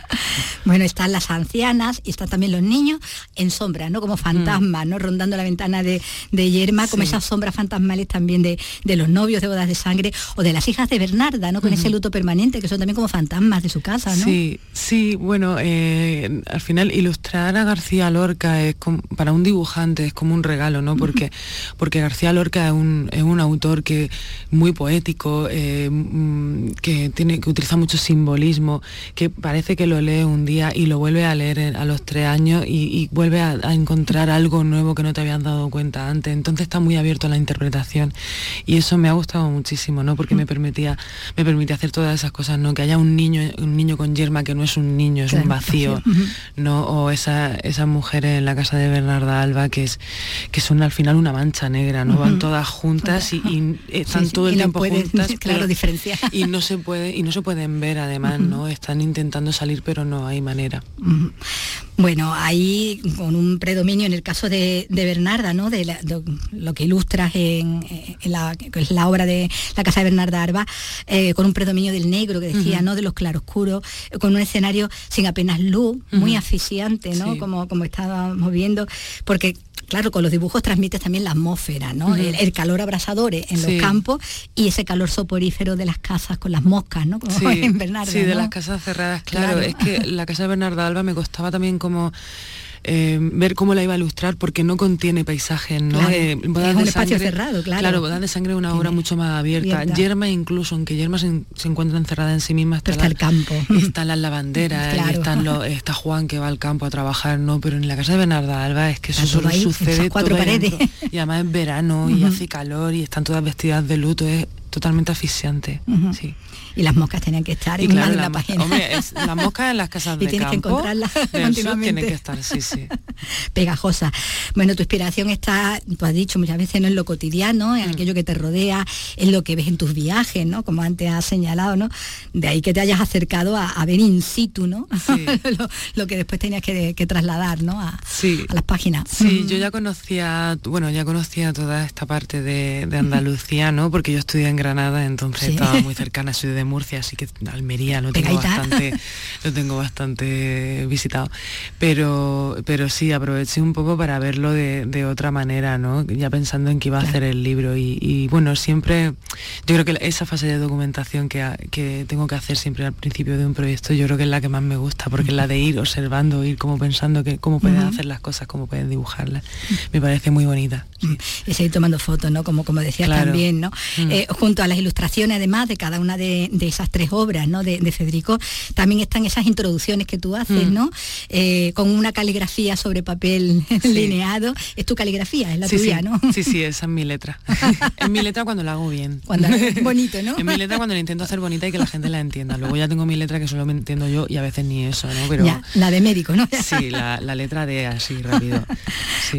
Bueno, están las ancianas y están también los niños en sombra, ¿no? Como fantasmas, ¿no? Rondando la ventana de, de Yerma, como esas sombras fantasmales también de, de, los novios de bodas de sangre o de las hijas de Bernarda, ¿no? Con ese luto permanente, que son también como fantasmas de su casa, ¿no? Sí, sí, bueno, eh, al final ilustrar a García Lorca es para un dibujante es como un regalo, ¿no? Porque, porque García Lorca es un, es un autor que muy poético, eh, mm, que tiene que utiliza mucho simbolismo, que parece que lo lee un día y lo vuelve a leer a los tres años y, vuelve a, encontrar algo nuevo que no te habías dado cuenta antes. Entonces está muy abierto a la interpretación y eso me ha gustado muchísimo, ¿no? Porque me permitía, me permitía hacer todas esas cosas, ¿no? Que haya un niño, un niño con yerma que no es un niño, es un vacío, ¿no? O esa, esas mujeres en la casa de Bernarda Alba que es que son al final una mancha negra, ¿no? Van todas juntas y, están todo el tiempo juntas. Claro, diferenciar. Y no se y no se pueden ver además, ¿no? Están intentando salir pero no hay manera. Bueno, ahí con un predominio en el caso de, Bernarda, ¿no? De, lo que ilustras en, la, la, obra de la casa de Bernarda Arba, eh, con un predominio del negro que decía, ¿no? De los claroscuros, con un escenario sin apenas luz, muy asfixiante, ¿no? Como, como estábamos viendo, porque claro, con los dibujos transmites también la atmósfera, ¿no? el, calor abrasador en los campos y ese calor soporífero de las casas con las moscas, ¿no? Como sí, en Bernarda. Sí, de las casas cerradas, claro. Es que la casa de Bernarda Alba me costaba también como eh, ver cómo la iba a ilustrar porque no contiene paisajes, ¿no? Eh, es un espacio cerrado, claro. Claro, Bodas de Sangre es una obra mucho más abierta. Yerma incluso, aunque Yerma se, encuentra encerrada en sí misma, está, el campo. Están las lavanderas, están los, está Juan que va al campo a trabajar, ¿no? Pero en la casa de Bernarda Alba es que eso solo sucede cuatro paredes. Y además es verano y hace calor y están todas vestidas de luto, es totalmente asfixiante. sí y las moscas tenían que estar en la, la página. Hombre, las moscas en las casas y de tienes que encontrarlas continuamente. Tienen que estar, sí, sí. Pegajosa. Bueno, tu inspiración está, tú has dicho muchas veces, ¿no? en lo cotidiano, en mm. aquello que te rodea, en lo que ves en tus viajes, ¿no? Como antes has señalado, ¿no? De ahí que te hayas acercado a, ver in situ, ¿no? lo, que después tenías que, trasladar, ¿no? A, las páginas. Sí, yo ya conocía, bueno, ya conocía toda esta parte de, Andalucía, ¿no? Porque yo estudié en Granada, entonces estaba muy cercana, soy de Murcia, así que Almería lo tengo bastante, lo tengo bastante visitado. Pero, pero sí, aproveché un poco para verlo de, otra manera, ¿no? Ya pensando en que iba a hacer el libro. Y, bueno, siempre, yo creo que esa fase de documentación que, que tengo que hacer siempre al principio de un proyecto, yo creo que es la que más me gusta, porque es la de ir observando, ir como pensando que cómo pueden hacer las cosas, cómo pueden dibujarlas. Me parece muy bonita. Y seguir tomando fotos, ¿no? Como, como decías también, ¿no? Mm. Eh, junto a las ilustraciones, además de cada una de, de esas tres obras ¿no? de, Federico, también están esas introducciones que tú haces, mm. ¿no? Eh, con una caligrafía sobre papel lineado. Es tu caligrafía, es la tuya, ¿no? Sí, sí, esa es mi letra. es mi letra cuando la hago bien. Cuando bonito, ¿no? es mi letra cuando la intento hacer bonita y que la gente la entienda. Luego ya tengo mi letra que solo me entiendo yo y a veces ni eso, ¿no? Pero la de médico, ¿no? sí, la, letra de así rápido.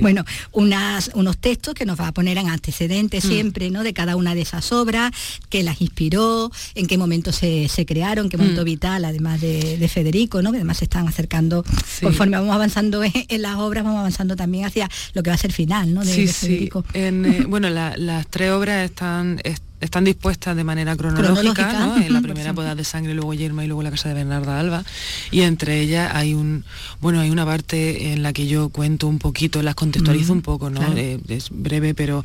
Bueno, unas, unos textos que nos va a poner en antecedentes mm. siempre, ¿no? De cada una de esas obras, que las inspiró, en qué momento se, crearon, que montó mm. Vital, además de, Federico, ¿no? que además se están acercando, conforme vamos avanzando en, las obras, vamos avanzando también hacia lo que va a ser final ¿no? de, Federico. Eh, bueno, las tres obras están están dispuestas de manera cronológica, en la primera boda de sangre, luego Yerma y luego la casa de Bernarda Alba. Y entre ellas hay un bueno, hay una parte en la que yo cuento un poquito, las contextualizo un poco, ¿no? Eh, es breve, pero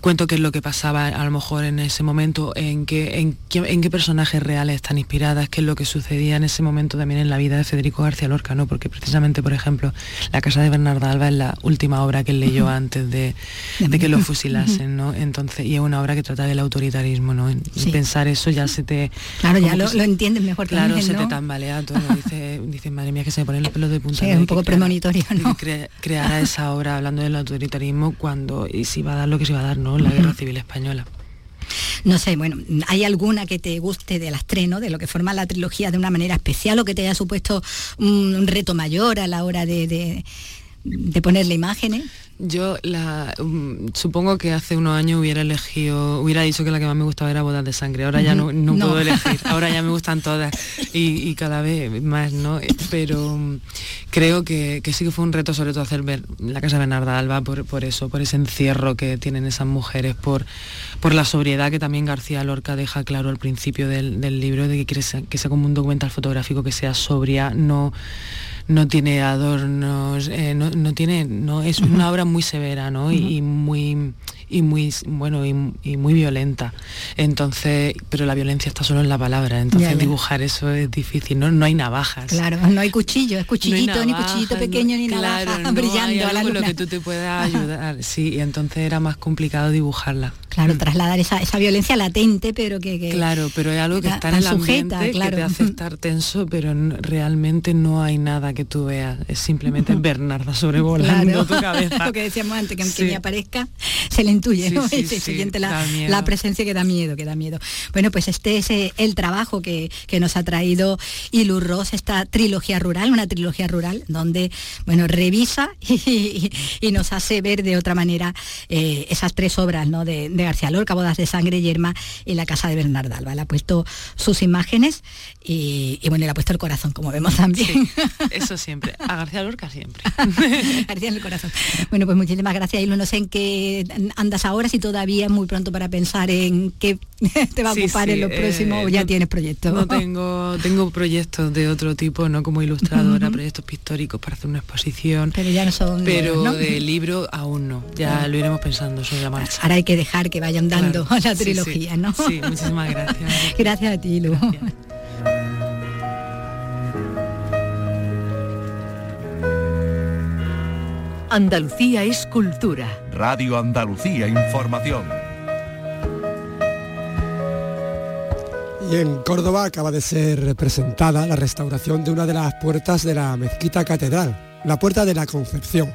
cuento qué es lo que pasaba a lo mejor en ese momento, en qué, en, en qué personajes reales están inspiradas, qué es lo que sucedía en ese momento también en la vida de Federico García Lorca, ¿no? Porque precisamente, por ejemplo, la casa de Bernarda Alba es la última obra que él leyó antes de, de que lo fusilasen, ¿no? Entonces, y es una obra que trata de la autoritarismo, ¿no? Y pensar eso ya se te... Claro, ya lo, entiendes mejor Claro, se te tambalea todo. Dice, dice, madre mía, que se me ponen los pelos de punta. Sí, es un poco premonitorio, ¿no? crear esa obra hablando del autoritarismo cuando y si va a dar lo que se va a dar, ¿no? La guerra civil española. No sé, bueno, ¿hay alguna que te guste del estreno, de lo que forma la trilogía de una manera especial o que te haya supuesto un reto mayor a la hora de, de, de ponerle imágenes? Yo la, um, supongo que hace unos años hubiera elegido, hubiera dicho que la que más me gustaba era Bodas de Sangre. Ahora ya no, no, puedo elegir. Ahora ya me gustan todas y, y, cada vez más, ¿no? Pero um, creo que, que, sí que fue un reto sobre todo hacer ver la casa de Bernarda Alba por, por eso, por ese encierro que tienen esas mujeres, por, por la sobriedad que también García Lorca deja claro al principio del, del libro, de que quiere que sea como un documental fotográfico que sea sobria, no no tiene adornos, eh, no, no, tiene, no, es una obra muy severa, ¿no? y, y, muy y muy bueno y, y, muy violenta. Entonces, pero la violencia está solo en la palabra, entonces ya, ya. dibujar eso es difícil, ¿no? No hay navajas. Claro, no hay cuchillo, es cuchillito, no ni cuchillito pequeño, ni claro, navaja brillando a la luna. lo que tú te puedas ayudar, sí, y entonces era más complicado dibujarla. Claro, mm. trasladar esa, esa, violencia latente, pero que, que, Claro, pero es algo que está en el sujeta, ambiente, claro. que te hace estar tenso, pero realmente no hay nada que tú veas, es simplemente Bernarda sobrevolando claro. tu cabeza. lo que decíamos antes, que aunque sí. ni aparezca, se le intuye, ¿no? Sí, sí, se siente la, la, presencia que da miedo, que da miedo. Bueno, pues este es eh, el trabajo que, que nos ha traído Ilu Ross, esta trilogía rural, una trilogía rural, donde, bueno, revisa y, y, y nos hace ver de otra manera eh, esas tres obras, ¿no? De, de García Lorca, Bodas de Sangre, Yerma y La Casa de Bernarda Alba. Le ha puesto sus imágenes y, y, bueno, le ha puesto el corazón, como vemos también. Sí, eso siempre, a García Lorca siempre. García en el corazón. Bueno, pues muchísimas gracias, Ilu. No sé en qué andas ahora, si todavía es muy pronto para pensar en qué te va a ocupar sí, en lo próximo eh, o ya no, tienes proyectos. No tengo, tengo proyectos de otro tipo, no como ilustradora, uh -huh. proyectos pictóricos para hacer una exposición. Pero ya no son. Pero ¿no? de libro aún no. Ya uh -huh. lo iremos pensando sobre la marcha. Ahora hay que dejar que vayan dando claro. la trilogía, sí, ¿no? Sí, muchísimas gracias. gracias a ti, Lu. Gracias. Andalucía es cultura. Radio Andalucía Información. Y en Córdoba acaba de ser presentada la restauración de una de las puertas de la mezquita catedral, la Puerta de la Concepción.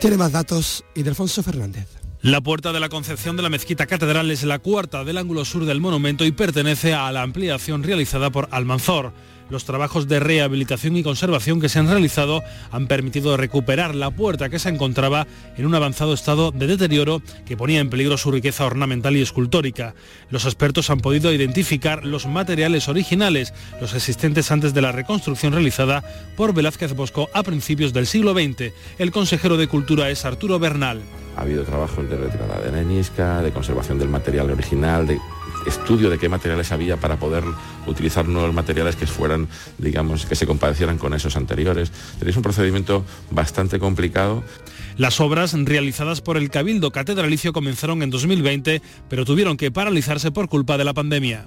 Tiene más datos Ildefonso Fernández. La Puerta de la Concepción de la Mezquita Catedral es la cuarta del ángulo sur del monumento y pertenece a la ampliación realizada por Almanzor. Los trabajos de rehabilitación y conservación que se han realizado han permitido recuperar la puerta que se encontraba en un avanzado estado de deterioro que ponía en peligro su riqueza ornamental y escultórica. Los expertos han podido identificar los materiales originales, los existentes antes de la reconstrucción realizada por Velázquez Bosco a principios del siglo XX. El consejero de Cultura es Arturo Bernal. Ha habido trabajos de retirada de arenisca, de conservación del material original, de estudio de qué materiales había para poder utilizar nuevos materiales que fueran, digamos, que se compadecieran con esos anteriores. Tenéis un procedimiento bastante complicado. Las obras realizadas por el Cabildo Catedralicio comenzaron en 2020, pero tuvieron que paralizarse por culpa de la pandemia.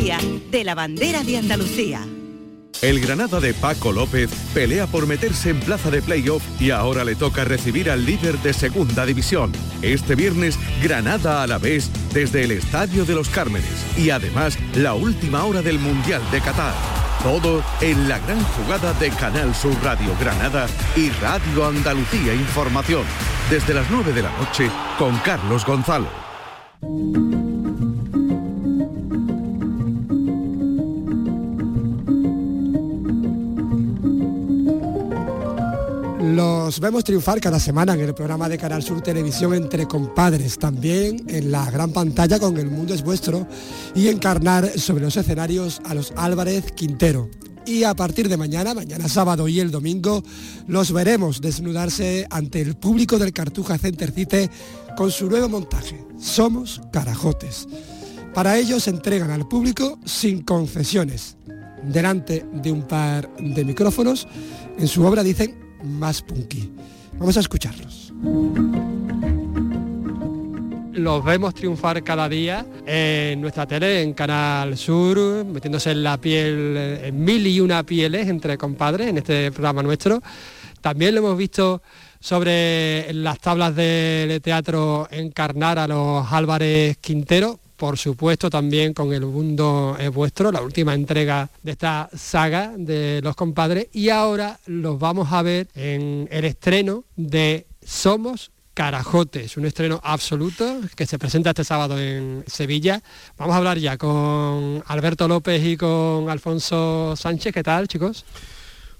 Día de la Bandera de Andalucía. El Granada de Paco López pelea por meterse en plaza de playoff y ahora le toca recibir al líder de segunda división. Este viernes, Granada a la vez desde el Estadio de los Cármenes y además la última hora del Mundial de Qatar. Todo en la gran jugada de Canal Sur Radio Granada y Radio Andalucía Información. Desde las 9 de la noche con Carlos Gonzalo. Los vemos triunfar cada semana en el programa de Canal Sur Televisión entre compadres, también en la gran pantalla con El Mundo es Vuestro y encarnar sobre los escenarios a los Álvarez Quintero. Y a partir de mañana, mañana sábado y el domingo, los veremos desnudarse ante el público del Cartuja Center Cite con su nuevo montaje, Somos Carajotes. Para ello se entregan al público sin concesiones, delante de un par de micrófonos. En su obra dicen más punky. Vamos a escucharlos. los vemos triunfar cada día en nuestra tele, en Canal Sur, metiéndose en la piel, en mil y una pieles entre compadres en este programa nuestro. También lo hemos visto sobre las tablas del teatro encarnar a los Álvarez Quintero, por supuesto también con El Mundo es Vuestro, la última entrega de esta saga de los compadres, y ahora los vamos a ver en el estreno de Somos Carajotes, un estreno absoluto que se presenta este sábado en Sevilla. Vamos a hablar ya con Alberto López y con Alfonso Sánchez. ¿Qué tal, chicos?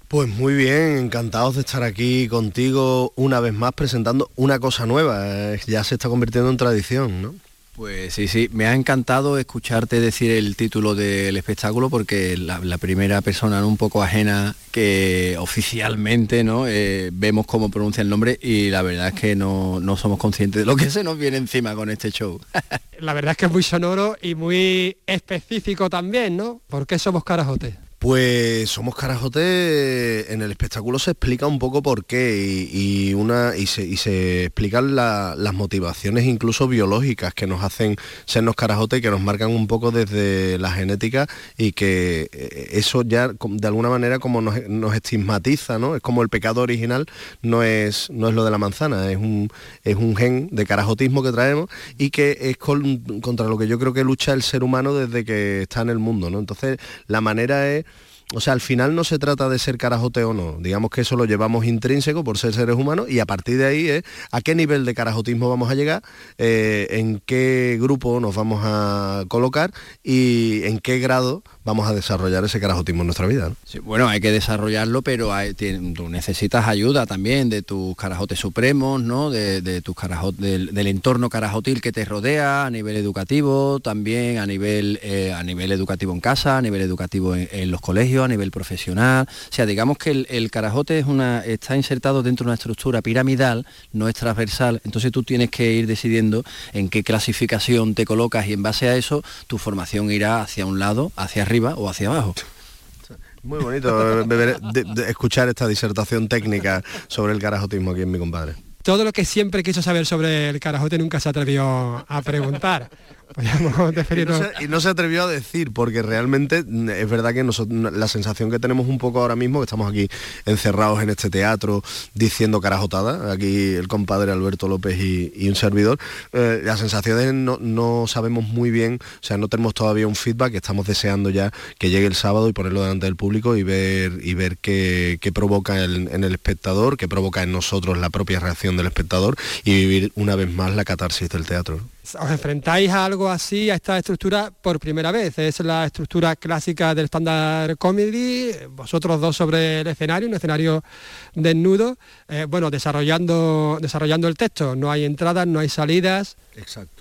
Pues muy bien, encantados de estar aquí contigo una vez más presentando una cosa nueva. Eh, Ya se está convirtiendo en tradición, ¿no? Pues sí, sí, me ha encantado escucharte decir el título del espectáculo porque la, primera persona ¿no? un poco ajena que oficialmente ¿no? Eh, vemos cómo pronuncia el nombre y la verdad es que no, no somos conscientes de lo que se nos viene encima con este show. La verdad es que es muy sonoro y muy específico también, ¿no? ¿Por qué somos carajotes? Pues somos carajote, en el espectáculo se explica un poco por qué y, una, y, se, explican la- las motivaciones incluso biológicas que nos hacen sernos carajote que nos marcan un poco desde la genética y que eh, eso ya de alguna manera como nos, nos estigmatiza, ¿no? Es como el pecado original no es, no es lo de la manzana, es un, es un gen de carajotismo que traemos y que es con- contra lo que yo creo que lucha el ser humano desde que está en el mundo, ¿no? Entonces la manera es o sea, al final no se trata de ser carajote o no. Digamos que eso lo llevamos intrínseco por ser seres humanos y a partir de ahí es a qué nivel de carajotismo vamos a llegar, eh, en qué grupo nos vamos a colocar y en qué grado vamos a desarrollar ese carajotismo en nuestra vida. Sí, bueno, hay que desarrollarlo, pero tú necesitas ayuda también de tus carajotes supremos, ¿no? De, tus del, entorno carajotil que te rodea a nivel educativo, también a nivel, eh, a nivel educativo en casa, a nivel educativo en, en los colegios, a nivel profesional. O sea, digamos que el, el carajote es una, está insertado dentro de una estructura piramidal, no es transversal, entonces tú tienes que ir decidiendo en qué clasificación te colocas y en base a eso tu formación irá hacia un lado, hacia arriba o hacia abajo. Muy bonito eh, beber- de- de escuchar esta disertación técnica sobre el carajotismo aquí en mi compadre. Todo lo que siempre quiso saber sobre el carajote nunca se atrevió a preguntar. Podríamos Y no, se, y no se atrevió a decir, porque realmente mm, es verdad que nosotros, la sensación que tenemos un poco ahora mismo, que estamos aquí encerrados en este teatro diciendo carajotada, aquí el compadre Alberto López y, y un servidor, eh, la sensación es no, no sabemos muy bien, o sea, no tenemos todavía un feedback, estamos deseando ya que llegue el sábado y ponerlo delante del público y ver, y ver qué, qué provoca el- en el espectador, qué provoca en nosotros la propia reacción del espectador y vivir una vez más la catarsis del teatro. Os enfrentáis a algo así, a esta estructura por primera vez. Es la estructura clásica del stand comedy, vosotros dos sobre el escenario, un escenario desnudo, eh, bueno, desarrollando, desarrollando el texto. No hay entradas, no hay salidas. Exacto.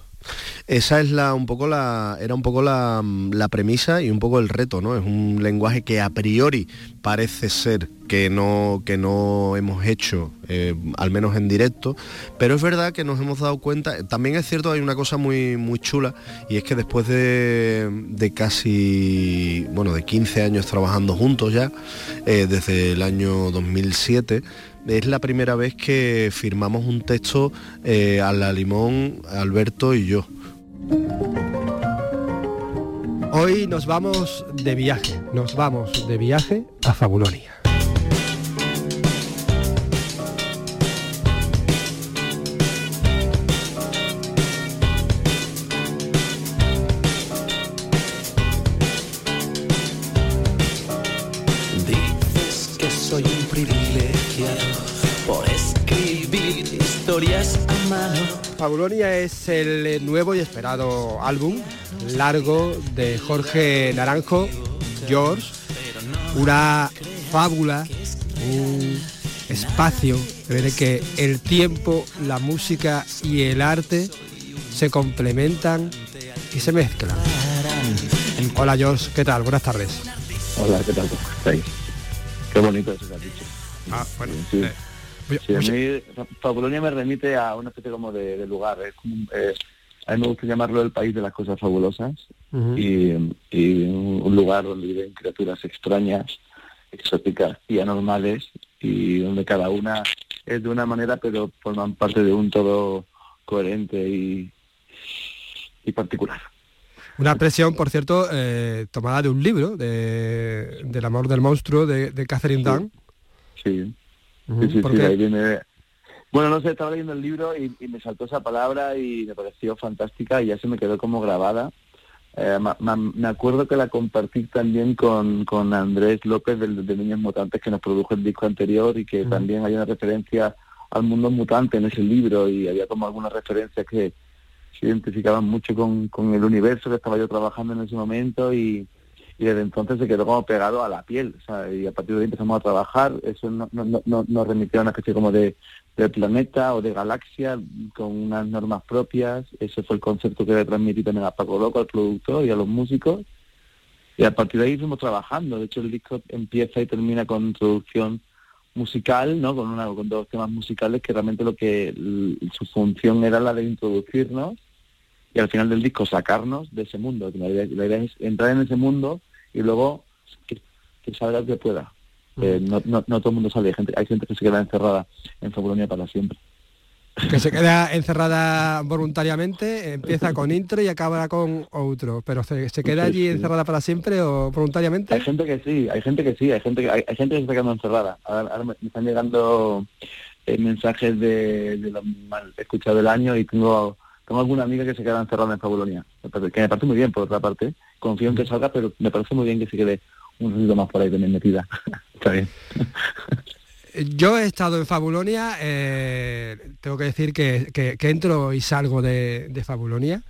Esa es la un poco la era un poco la, la premisa y un poco el reto, ¿no? Es un lenguaje que a priori parece ser que no que no hemos hecho, eh, al menos en directo, pero es verdad que nos hemos dado cuenta. También es cierto hay una cosa muy muy chula y es que después de, de casi bueno de 15 años trabajando juntos ya, eh, desde el año 2007 es la primera vez que firmamos un texto eh, a la limón, Alberto y yo. Hoy nos vamos de viaje, nos vamos de viaje a Fabulonia. Historias a mano. Fabulonia es el eh, nuevo y esperado álbum largo de Jorge Naranjo, George, una fábula, un espacio en el que el tiempo, la música y el arte se complementan y se mezclan. Hola George, ¿qué tal? Buenas tardes. Hola, ¿qué tal? ¿Cómo estáis? Qué bonito eso que has dicho. Ah, bueno. Sí, Oye, Sí, a mucha- mí Fa- Fabulonia me remite a una especie como de, de lugar. Es como, eh, a mí me gusta llamarlo el país de las cosas fabulosas y, y un, lugar donde viven criaturas extrañas, exóticas y anormales y donde cada una es de una manera pero forman parte de un todo coherente y, y particular. Una expresión, por cierto, eh, tomada de un libro, de, del amor del monstruo, de, de Catherine Dunn. Sí, Sí, sí, ¿por sí, ahí viene... Bueno, no sé, estaba leyendo el libro y, y me saltó esa palabra y me pareció fantástica y ya se me quedó como grabada. Eh, ma- ma- me acuerdo que la compartí también con, con Andrés López del- de, Niños Mutantes que nos produjo el disco anterior y que también hay una referencia al mundo mutante en ese libro y había como algunas referencias que se identificaban mucho con, con el universo que estaba yo trabajando en ese momento y, y desde entonces se quedó como pegado a la piel, o y a partir de ahí empezamos a trabajar, eso no, no, no- no- nos remitió a una especie como de, de planeta o de galaxia con unas normas propias, ese fue el concepto que le transmití también a Paco Loco, al productor y a los músicos, y a partir de ahí fuimos trabajando, de hecho el disco empieza y termina con introducción musical, ¿no? Con, una, con dos temas musicales que realmente lo que su función era la de introducirnos y al final del disco sacarnos de ese mundo. La idea, la idea es entrar en ese mundo y luego que, que salga el que pueda. Eh, no, no, no todo el mundo sale, hay gente, hay gente que se queda encerrada en Fabulonia para siempre. Que se queda encerrada voluntariamente, empieza con intro y acaba con outro, pero se, se queda allí encerrada para siempre o voluntariamente. Hay gente que sí, hay gente que sí, hay gente que, hay, hay gente que se está quedando encerrada. Ahora, me están llegando eh, mensajes de, de lo mal escuchado del año y tengo tengo alguna amiga que se queda encerrada en parece- que me parece muy bien por otra parte. Confío en que salga, pero me parece muy bien que se quede un ratito más por ahí también metida. Está bien. Yo he estado en Fabulonia, eh, tengo que decir que, que- que entro y salgo de, de Fabulonia.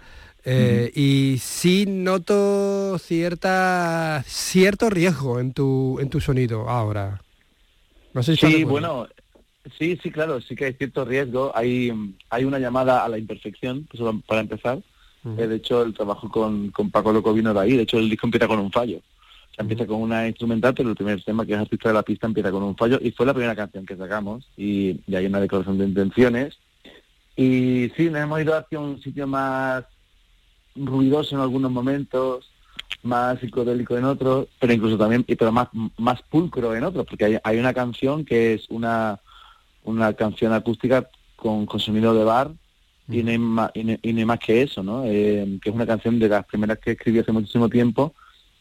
eh, Y sí noto cierta cierto riesgo en tu en tu sonido ahora. No sé si Sí, bueno, sí, sí, claro, sí que hay cierto riesgo. Hay, hay una llamada a la imperfección, pues, para empezar. Eh, de hecho, el trabajo con, con Paco Loco vino de ahí. De hecho, el disco empieza con un fallo. O sea, empieza con una instrumental, pero el primer tema, que es Artista de la Pista, empieza con un fallo. Y fue la primera canción que sacamos. Y, y hay una declaración de intenciones. Y sí, nos hemos ido hacia un sitio más ruidoso en algunos momentos, más psicodélico en otros, pero incluso también, y pero más, más pulcro en otros, porque hay, hay una canción que es una, una canción acústica con, con sonido de bar y no, hay más, y, no, y no hay más que eso, ¿no? Eh, que es una canción de las primeras que escribí hace muchísimo tiempo,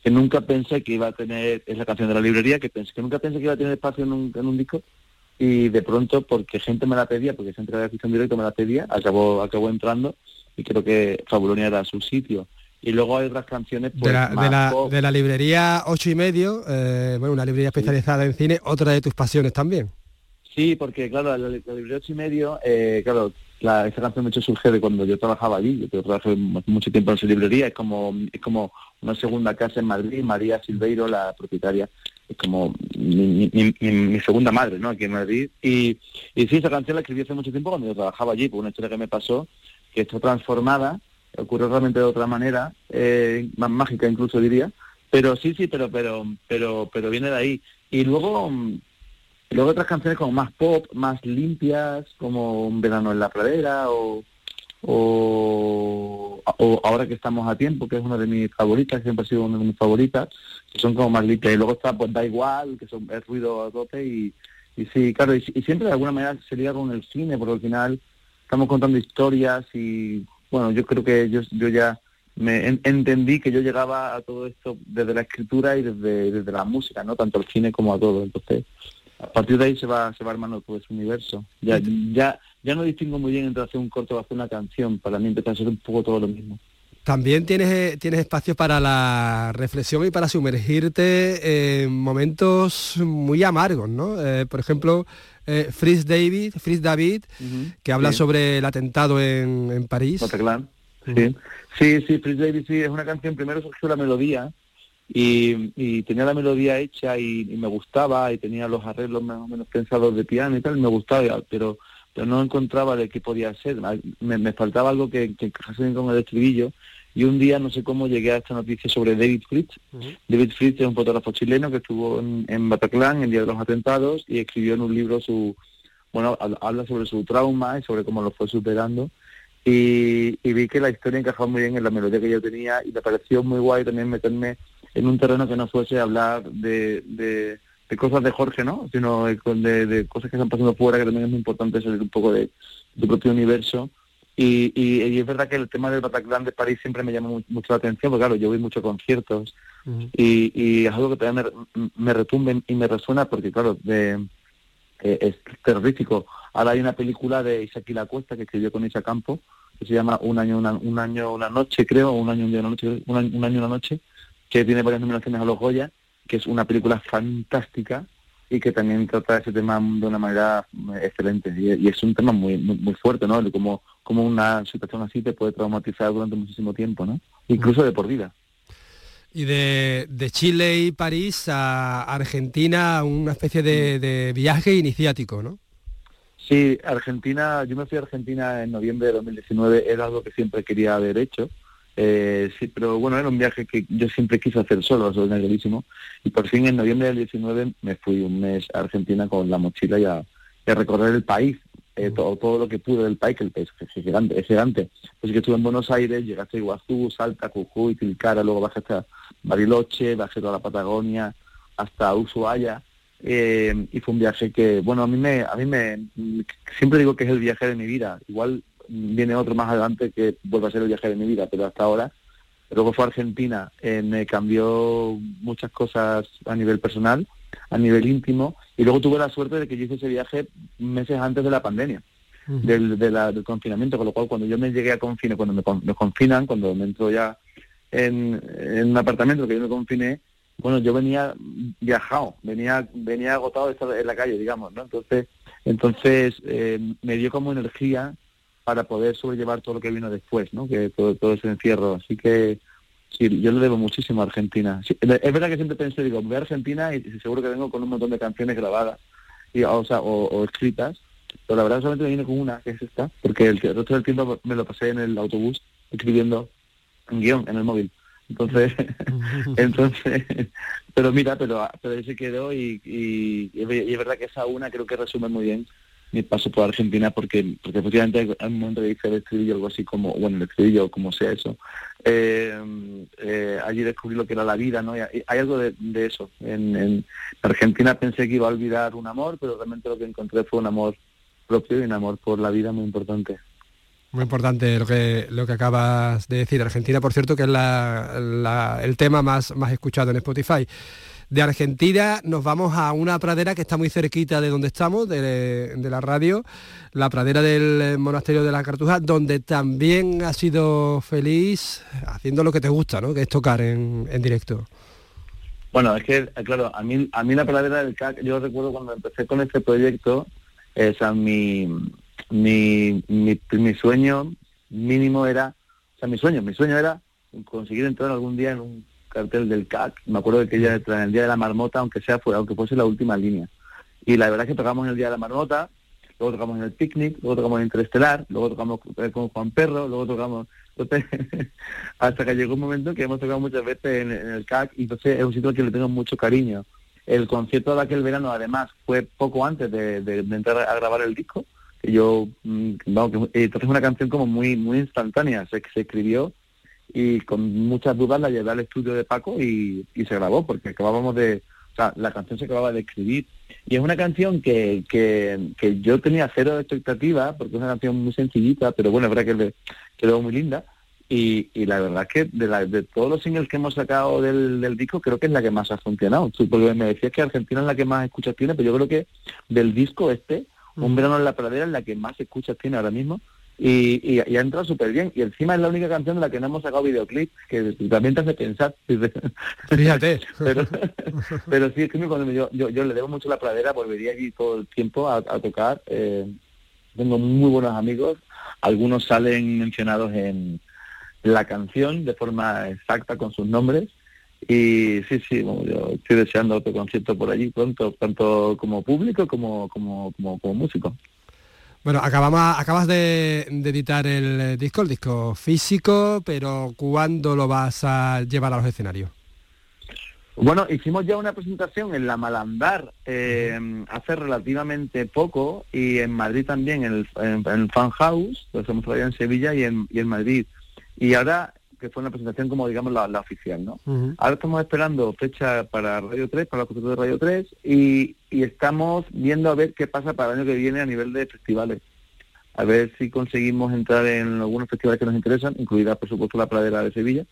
que nunca pensé que iba a tener, es la canción de la librería, que pensé que nunca pensé que iba a tener espacio en un, en un disco, y de pronto, porque gente me la pedía, porque gente que había visto en directo me la pedía, acabó, acabó entrando, y creo que Fabulonia era su sitio. Y luego hay otras canciones pues, de, la, más de, la, pop. de la librería ocho y medio, eh, bueno, una librería especializada en cine, otra de tus pasiones también. Sí, porque claro, la, la librería ocho y medio, eh, claro, la, esa canción hecho surge de cuando yo trabajaba allí, yo trabajé mu- mucho tiempo en esa librería, es como, es como una segunda casa en Madrid, María Silveiro, la propietaria, es como mi, mi- mi- mi segunda madre, ¿no? Aquí en Madrid. Y, y sí, esa canción la escribí hace mucho tiempo cuando yo trabajaba allí, por una historia que me pasó, que está transformada, ocurrió realmente de otra manera, eh, más mágica incluso diría, pero sí, sí, pero, pero, pero, pero viene de ahí. Y luego, luego otras canciones como más pop, más limpias, como Un verano en la pradera o, o, Ahora que estamos a tiempo, que es una de mis favoritas, siempre ha sido una de mis favoritas, que son como más limpias. Y luego está pues Da Igual, que son, es ruido a tope y, y sí, claro, y, siempre de alguna manera se liga con el cine, porque al final estamos contando historias y bueno, yo creo que yo, yo ya me en- entendí que yo llegaba a todo esto desde la escritura y desde, desde la música, ¿no? Tanto al cine como a todo. Entonces, a partir de ahí se va se va armando todo ese universo. Ya ya ya no distingo muy bien entre hacer un corto o hacer una canción. Para mí empieza a ser un poco todo lo mismo. También tienes, eh, tienes espacio para la reflexión y para sumergirte en momentos muy amargos, ¿no? Eh, por ejemplo, eh, Fritz David, Fritz David, que habla Sí. sobre el atentado en, en París. Bataclan. Sí, sí, sí, Prince David sí, es una canción, primero surgió la melodía y, y tenía la melodía hecha y, y me gustaba y tenía los arreglos más o menos pensados de piano y tal, y me gustaba, pero pero no encontraba de qué podía ser, me, me faltaba algo que, que encajase bien con el estribillo y un día no sé cómo llegué a esta noticia sobre David Fritz. David Fritz es un fotógrafo chileno que estuvo en, en Bataclan el día de los atentados y escribió en un libro su, bueno, hab- habla sobre su trauma y sobre cómo lo fue superando. Y, y vi que la historia encajaba muy bien en la melodía que yo tenía y me pareció muy guay también meterme en un terreno que no fuese hablar de, de, de cosas de Jorge, ¿no? Sino de, de- de cosas que están pasando fuera, que también es muy importante salir un poco de tu propio universo Y, y, y es verdad que el tema del Bataclan de París siempre me llama mu- mucho la atención, porque claro, yo voy mucho a conciertos y, y es algo que también me, me retumbe y me resuena porque claro, de, eh, es terrorífico. Ahora hay una película de Isaac La Cuesta que escribió con Isa Campo, que se llama Un año, una, un año, una noche, creo, un año, un día, una noche, un año, un año, una noche, que tiene varias nominaciones a los Goya, que es una película fantástica y que también trata ese tema de una manera eh, excelente. Y, es un tema muy, muy, muy fuerte, ¿no? De cómo, cómo una situación así te puede traumatizar durante muchísimo tiempo, ¿no? Incluso de por vida. Y de, de Chile y París a Argentina, una especie de, de viaje iniciático, ¿no? Sí, Argentina, yo me fui a Argentina en noviembre de 2019, era algo que siempre quería haber hecho, eh, sí, pero bueno, era un viaje que yo siempre quise hacer solo, eso es negrísimo, y por fin en noviembre del 19 me fui un mes a Argentina con la mochila y a, y a recorrer el país, eh, todo, todo lo que pude del país, que el país es gigante, es gigante. Pues que estuve en Buenos Aires, llegué hasta Iguazú, Salta, Jujuy, Tilcara, luego bajé hasta Bariloche, bajé toda la Patagonia, hasta Ushuaia, eh, y fue un viaje que, bueno, a mí me, a mí me, siempre digo que es el viaje de mi vida. Igual viene otro más adelante que vuelva a ser el viaje de mi vida, pero hasta ahora, luego fue a Argentina, eh, me cambió muchas cosas a nivel personal, a nivel íntimo, y luego tuve la suerte de que yo hice ese viaje meses antes de la pandemia. Del, de la- del confinamiento, con lo cual cuando yo me llegué a confinar, cuando me, me confinan, cuando me entro ya en, en un apartamento que yo me confiné, bueno, yo venía viajado, venía venía agotado de estar en la calle, digamos, ¿no? Entonces, entonces eh, me dio como energía para poder sobrellevar todo lo que vino después, ¿no? Que todo, todo ese encierro. Así que sí, yo le debo muchísimo a Argentina. Es verdad que siempre pensé, digo, voy a Argentina y seguro que vengo con un montón de canciones grabadas, y, o, sea, o, escritas, pero la verdad solamente me vine con una, que es esta, porque el, el resto del tiempo me lo pasé en el autobús escribiendo un guion en el móvil. Entonces, entonces, pero mira, pero, ahí se quedó y, y es verdad que esa una creo que resume muy bien mi paso por Argentina porque porque efectivamente un momento que dice el estribillo algo así como, bueno, el estribillo, como sea eso, eh, eh, allí descubrí lo que era la vida, ¿no? Hay, algo de, eso. En, en Argentina pensé que iba a olvidar un amor, pero realmente lo que encontré fue un amor propio y un amor por la vida muy importante. Muy importante lo que, lo que acabas de decir. Argentina, por cierto, que es la- la- el tema más, más escuchado en Spotify. De Argentina nos vamos a una pradera que está muy cerquita de donde estamos, de, de la radio, la pradera del Monasterio de la Cartuja, donde también has sido feliz haciendo lo que te gusta, ¿no? que es tocar en, en directo. Bueno, es que, eh, claro, a mí, a mí la pradera del CAC, yo recuerdo cuando empecé con este proyecto, eh, o sea, mi, mi, mi, mi sueño mínimo era, o sea, mi sueño, mi sueño era conseguir entrar algún día en un cartel del CAC. Me acuerdo de que ya en el día de la marmota, aunque sea fuera, aunque fuese la última línea. Y la verdad es que tocamos en el día de la marmota, luego tocamos en el picnic, luego tocamos en Interestelar, luego tocamos eh, con Juan Perro, luego tocamos entonces, hasta que llegó un momento que hemos tocado muchas veces en, el CAC y entonces es un sitio al que le tengo mucho cariño. El concierto de aquel verano además fue poco antes de, entrar a grabar el disco, que yo, mm, vamos, que, entonces es una canción como muy muy instantánea, se escribió y con muchas dudas la llevé al estudio de Paco y, y se grabó porque acabábamos de, o sea, la canción se acababa de escribir. Y es una canción que, que, que yo tenía cero expectativa porque es una canción muy sencillita, pero bueno, es verdad que le quedó muy linda. Y, y la verdad es que de, la- de todos los singles que hemos sacado del, del disco creo que es la que más ha funcionado. Porque me decías que Argentina es la que más escuchas tiene, pero yo creo que del disco este, Un verano en la pradera es la que más escuchas tiene ahora mismo y, y, y ha entrado súper bien. Y encima es la única canción de la que no hemos sacado videoclip, que también te hace pensar. Fíjate. pero, pero sí, es que cuando yo, yo, yo le debo mucho la pradera, volvería allí todo el tiempo a, a tocar. eh, tengo muy buenos amigos, algunos salen mencionados en la canción de forma exacta con sus nombres. Y sí, sí, bueno, yo estoy deseando otro concierto por allí pronto, tanto como público como, como, como, como músico. Bueno, acabamos, acabas de, de editar el eh, disco, el disco físico, pero ¿cuándo lo vas a llevar a los escenarios? Bueno, hicimos ya una presentación en la Malandar eh, hace relativamente poco y en Madrid también, en el, en, en el Fan House, lo hemos todavía en Sevilla y en, y en Madrid. Y ahora, que fue una presentación como digamos la, la oficial, ¿no? Ahora estamos esperando fecha para Radio 3, para la concierto de Radio 3 y, y estamos viendo a ver qué pasa para el año que viene a nivel de festivales. a ver si conseguimos entrar en algunos festivales que nos interesan, incluida por supuesto la pradera de Sevilla.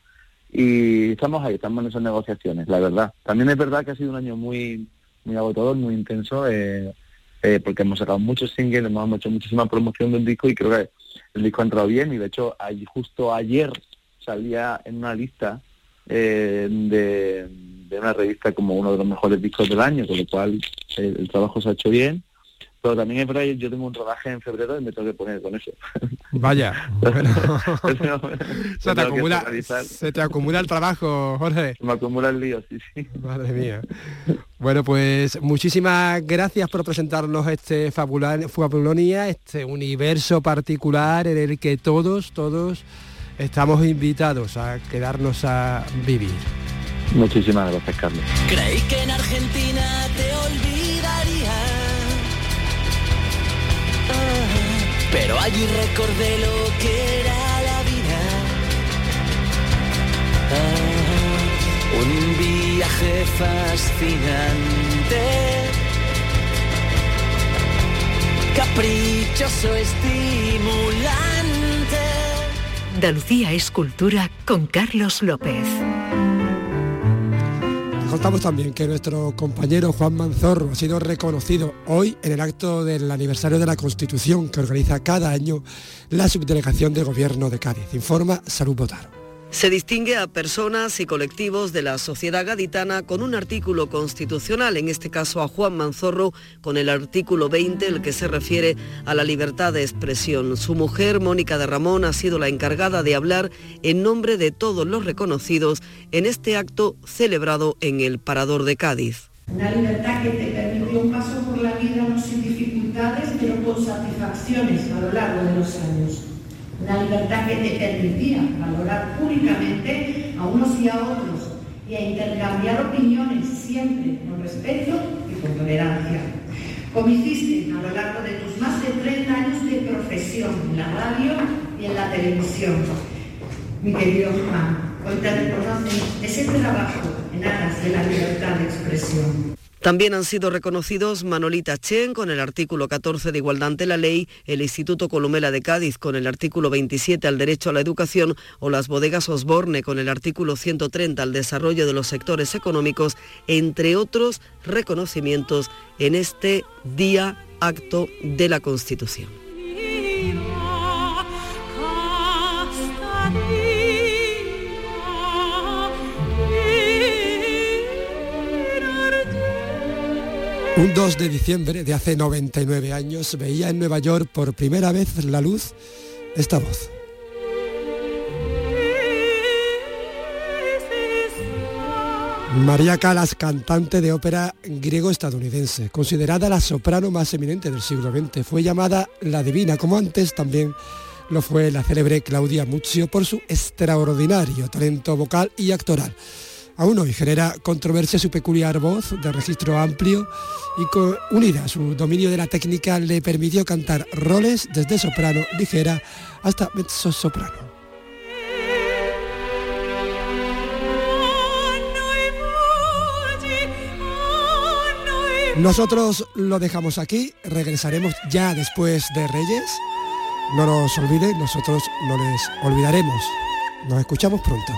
Y estamos ahí, estamos en esas negociaciones, la verdad. También es verdad que ha sido un año muy, muy agotador, muy intenso, eh, eh, porque hemos sacado muchos singles, hemos hecho muchísima promoción del disco y creo que el disco ha entrado bien y de hecho allí, justo ayer salía en una lista eh, de, de, una revista como uno de los mejores discos del año, con lo cual el trabajo se ha hecho bien pero también es verdad yo tengo un rodaje en febrero y me tengo que poner con eso. Vaya. se, te acumula, se te acumula el trabajo, Jorge. Me acumula el lío, sí, sí. Madre mía. Bueno, pues muchísimas gracias por presentarnos este Fabulonia, este universo particular en el que todos, todos estamos invitados a quedarnos a vivir. Muchísimas gracias, Carlos. Creí que en Argentina te olvidaría pero allí recordé lo que era la vida. Ah, un viaje fascinante, caprichoso, estimulante. Andalucía Escultura con Carlos López contamos también que nuestro compañero Juan Manzorro ha sido reconocido hoy en el acto del aniversario de la Constitución que organiza cada año la Subdelegación de Gobierno de Cádiz. Informa Salud Botaro. Se distingue a personas y colectivos de la sociedad gaditana con un artículo constitucional, en este caso a Juan Manzorro, con el artículo 20, el que se refiere a la libertad de expresión. Su mujer, Mónica de Ramón, ha sido la encargada de hablar en nombre de todos los reconocidos en este acto celebrado en el Parador de Cádiz. Libertad que te permitió un paso por la vida no sin dificultades, pero con satisfacciones a lo largo de los años una libertad que te permitía valorar públicamente a unos y a otros y a intercambiar opiniones siempre con respeto y con tolerancia, como hiciste a lo largo de tus más de 30 años de profesión en la radio y en la televisión. Mi querido Juan, hoy te reconocen ese trabajo en aras de la libertad de expresión. También han sido reconocidos Manolita Chen con el artículo 14 de igualdad ante la ley, el Instituto Columela de Cádiz con el artículo 27 al derecho a la educación o las bodegas Osborne con el artículo 130 al desarrollo de los sectores económicos, entre otros reconocimientos en este día acto de la Constitución. Un 2 de diciembre de hace 99 años veía en Nueva York por primera vez la luz esta voz. María Calas, cantante de ópera griego-estadounidense, considerada la soprano más eminente del siglo XX, fue llamada la divina, como antes también lo fue la célebre Claudia Muzio por su extraordinario talento vocal y actoral aún hoy genera controversia su peculiar voz de registro amplio y unida a su dominio de la técnica le permitió cantar roles desde soprano ligera hasta mezzo soprano. Nosotros lo dejamos aquí, regresaremos ya después de Reyes. No nos olviden, nosotros no les olvidaremos. Nos escuchamos pronto.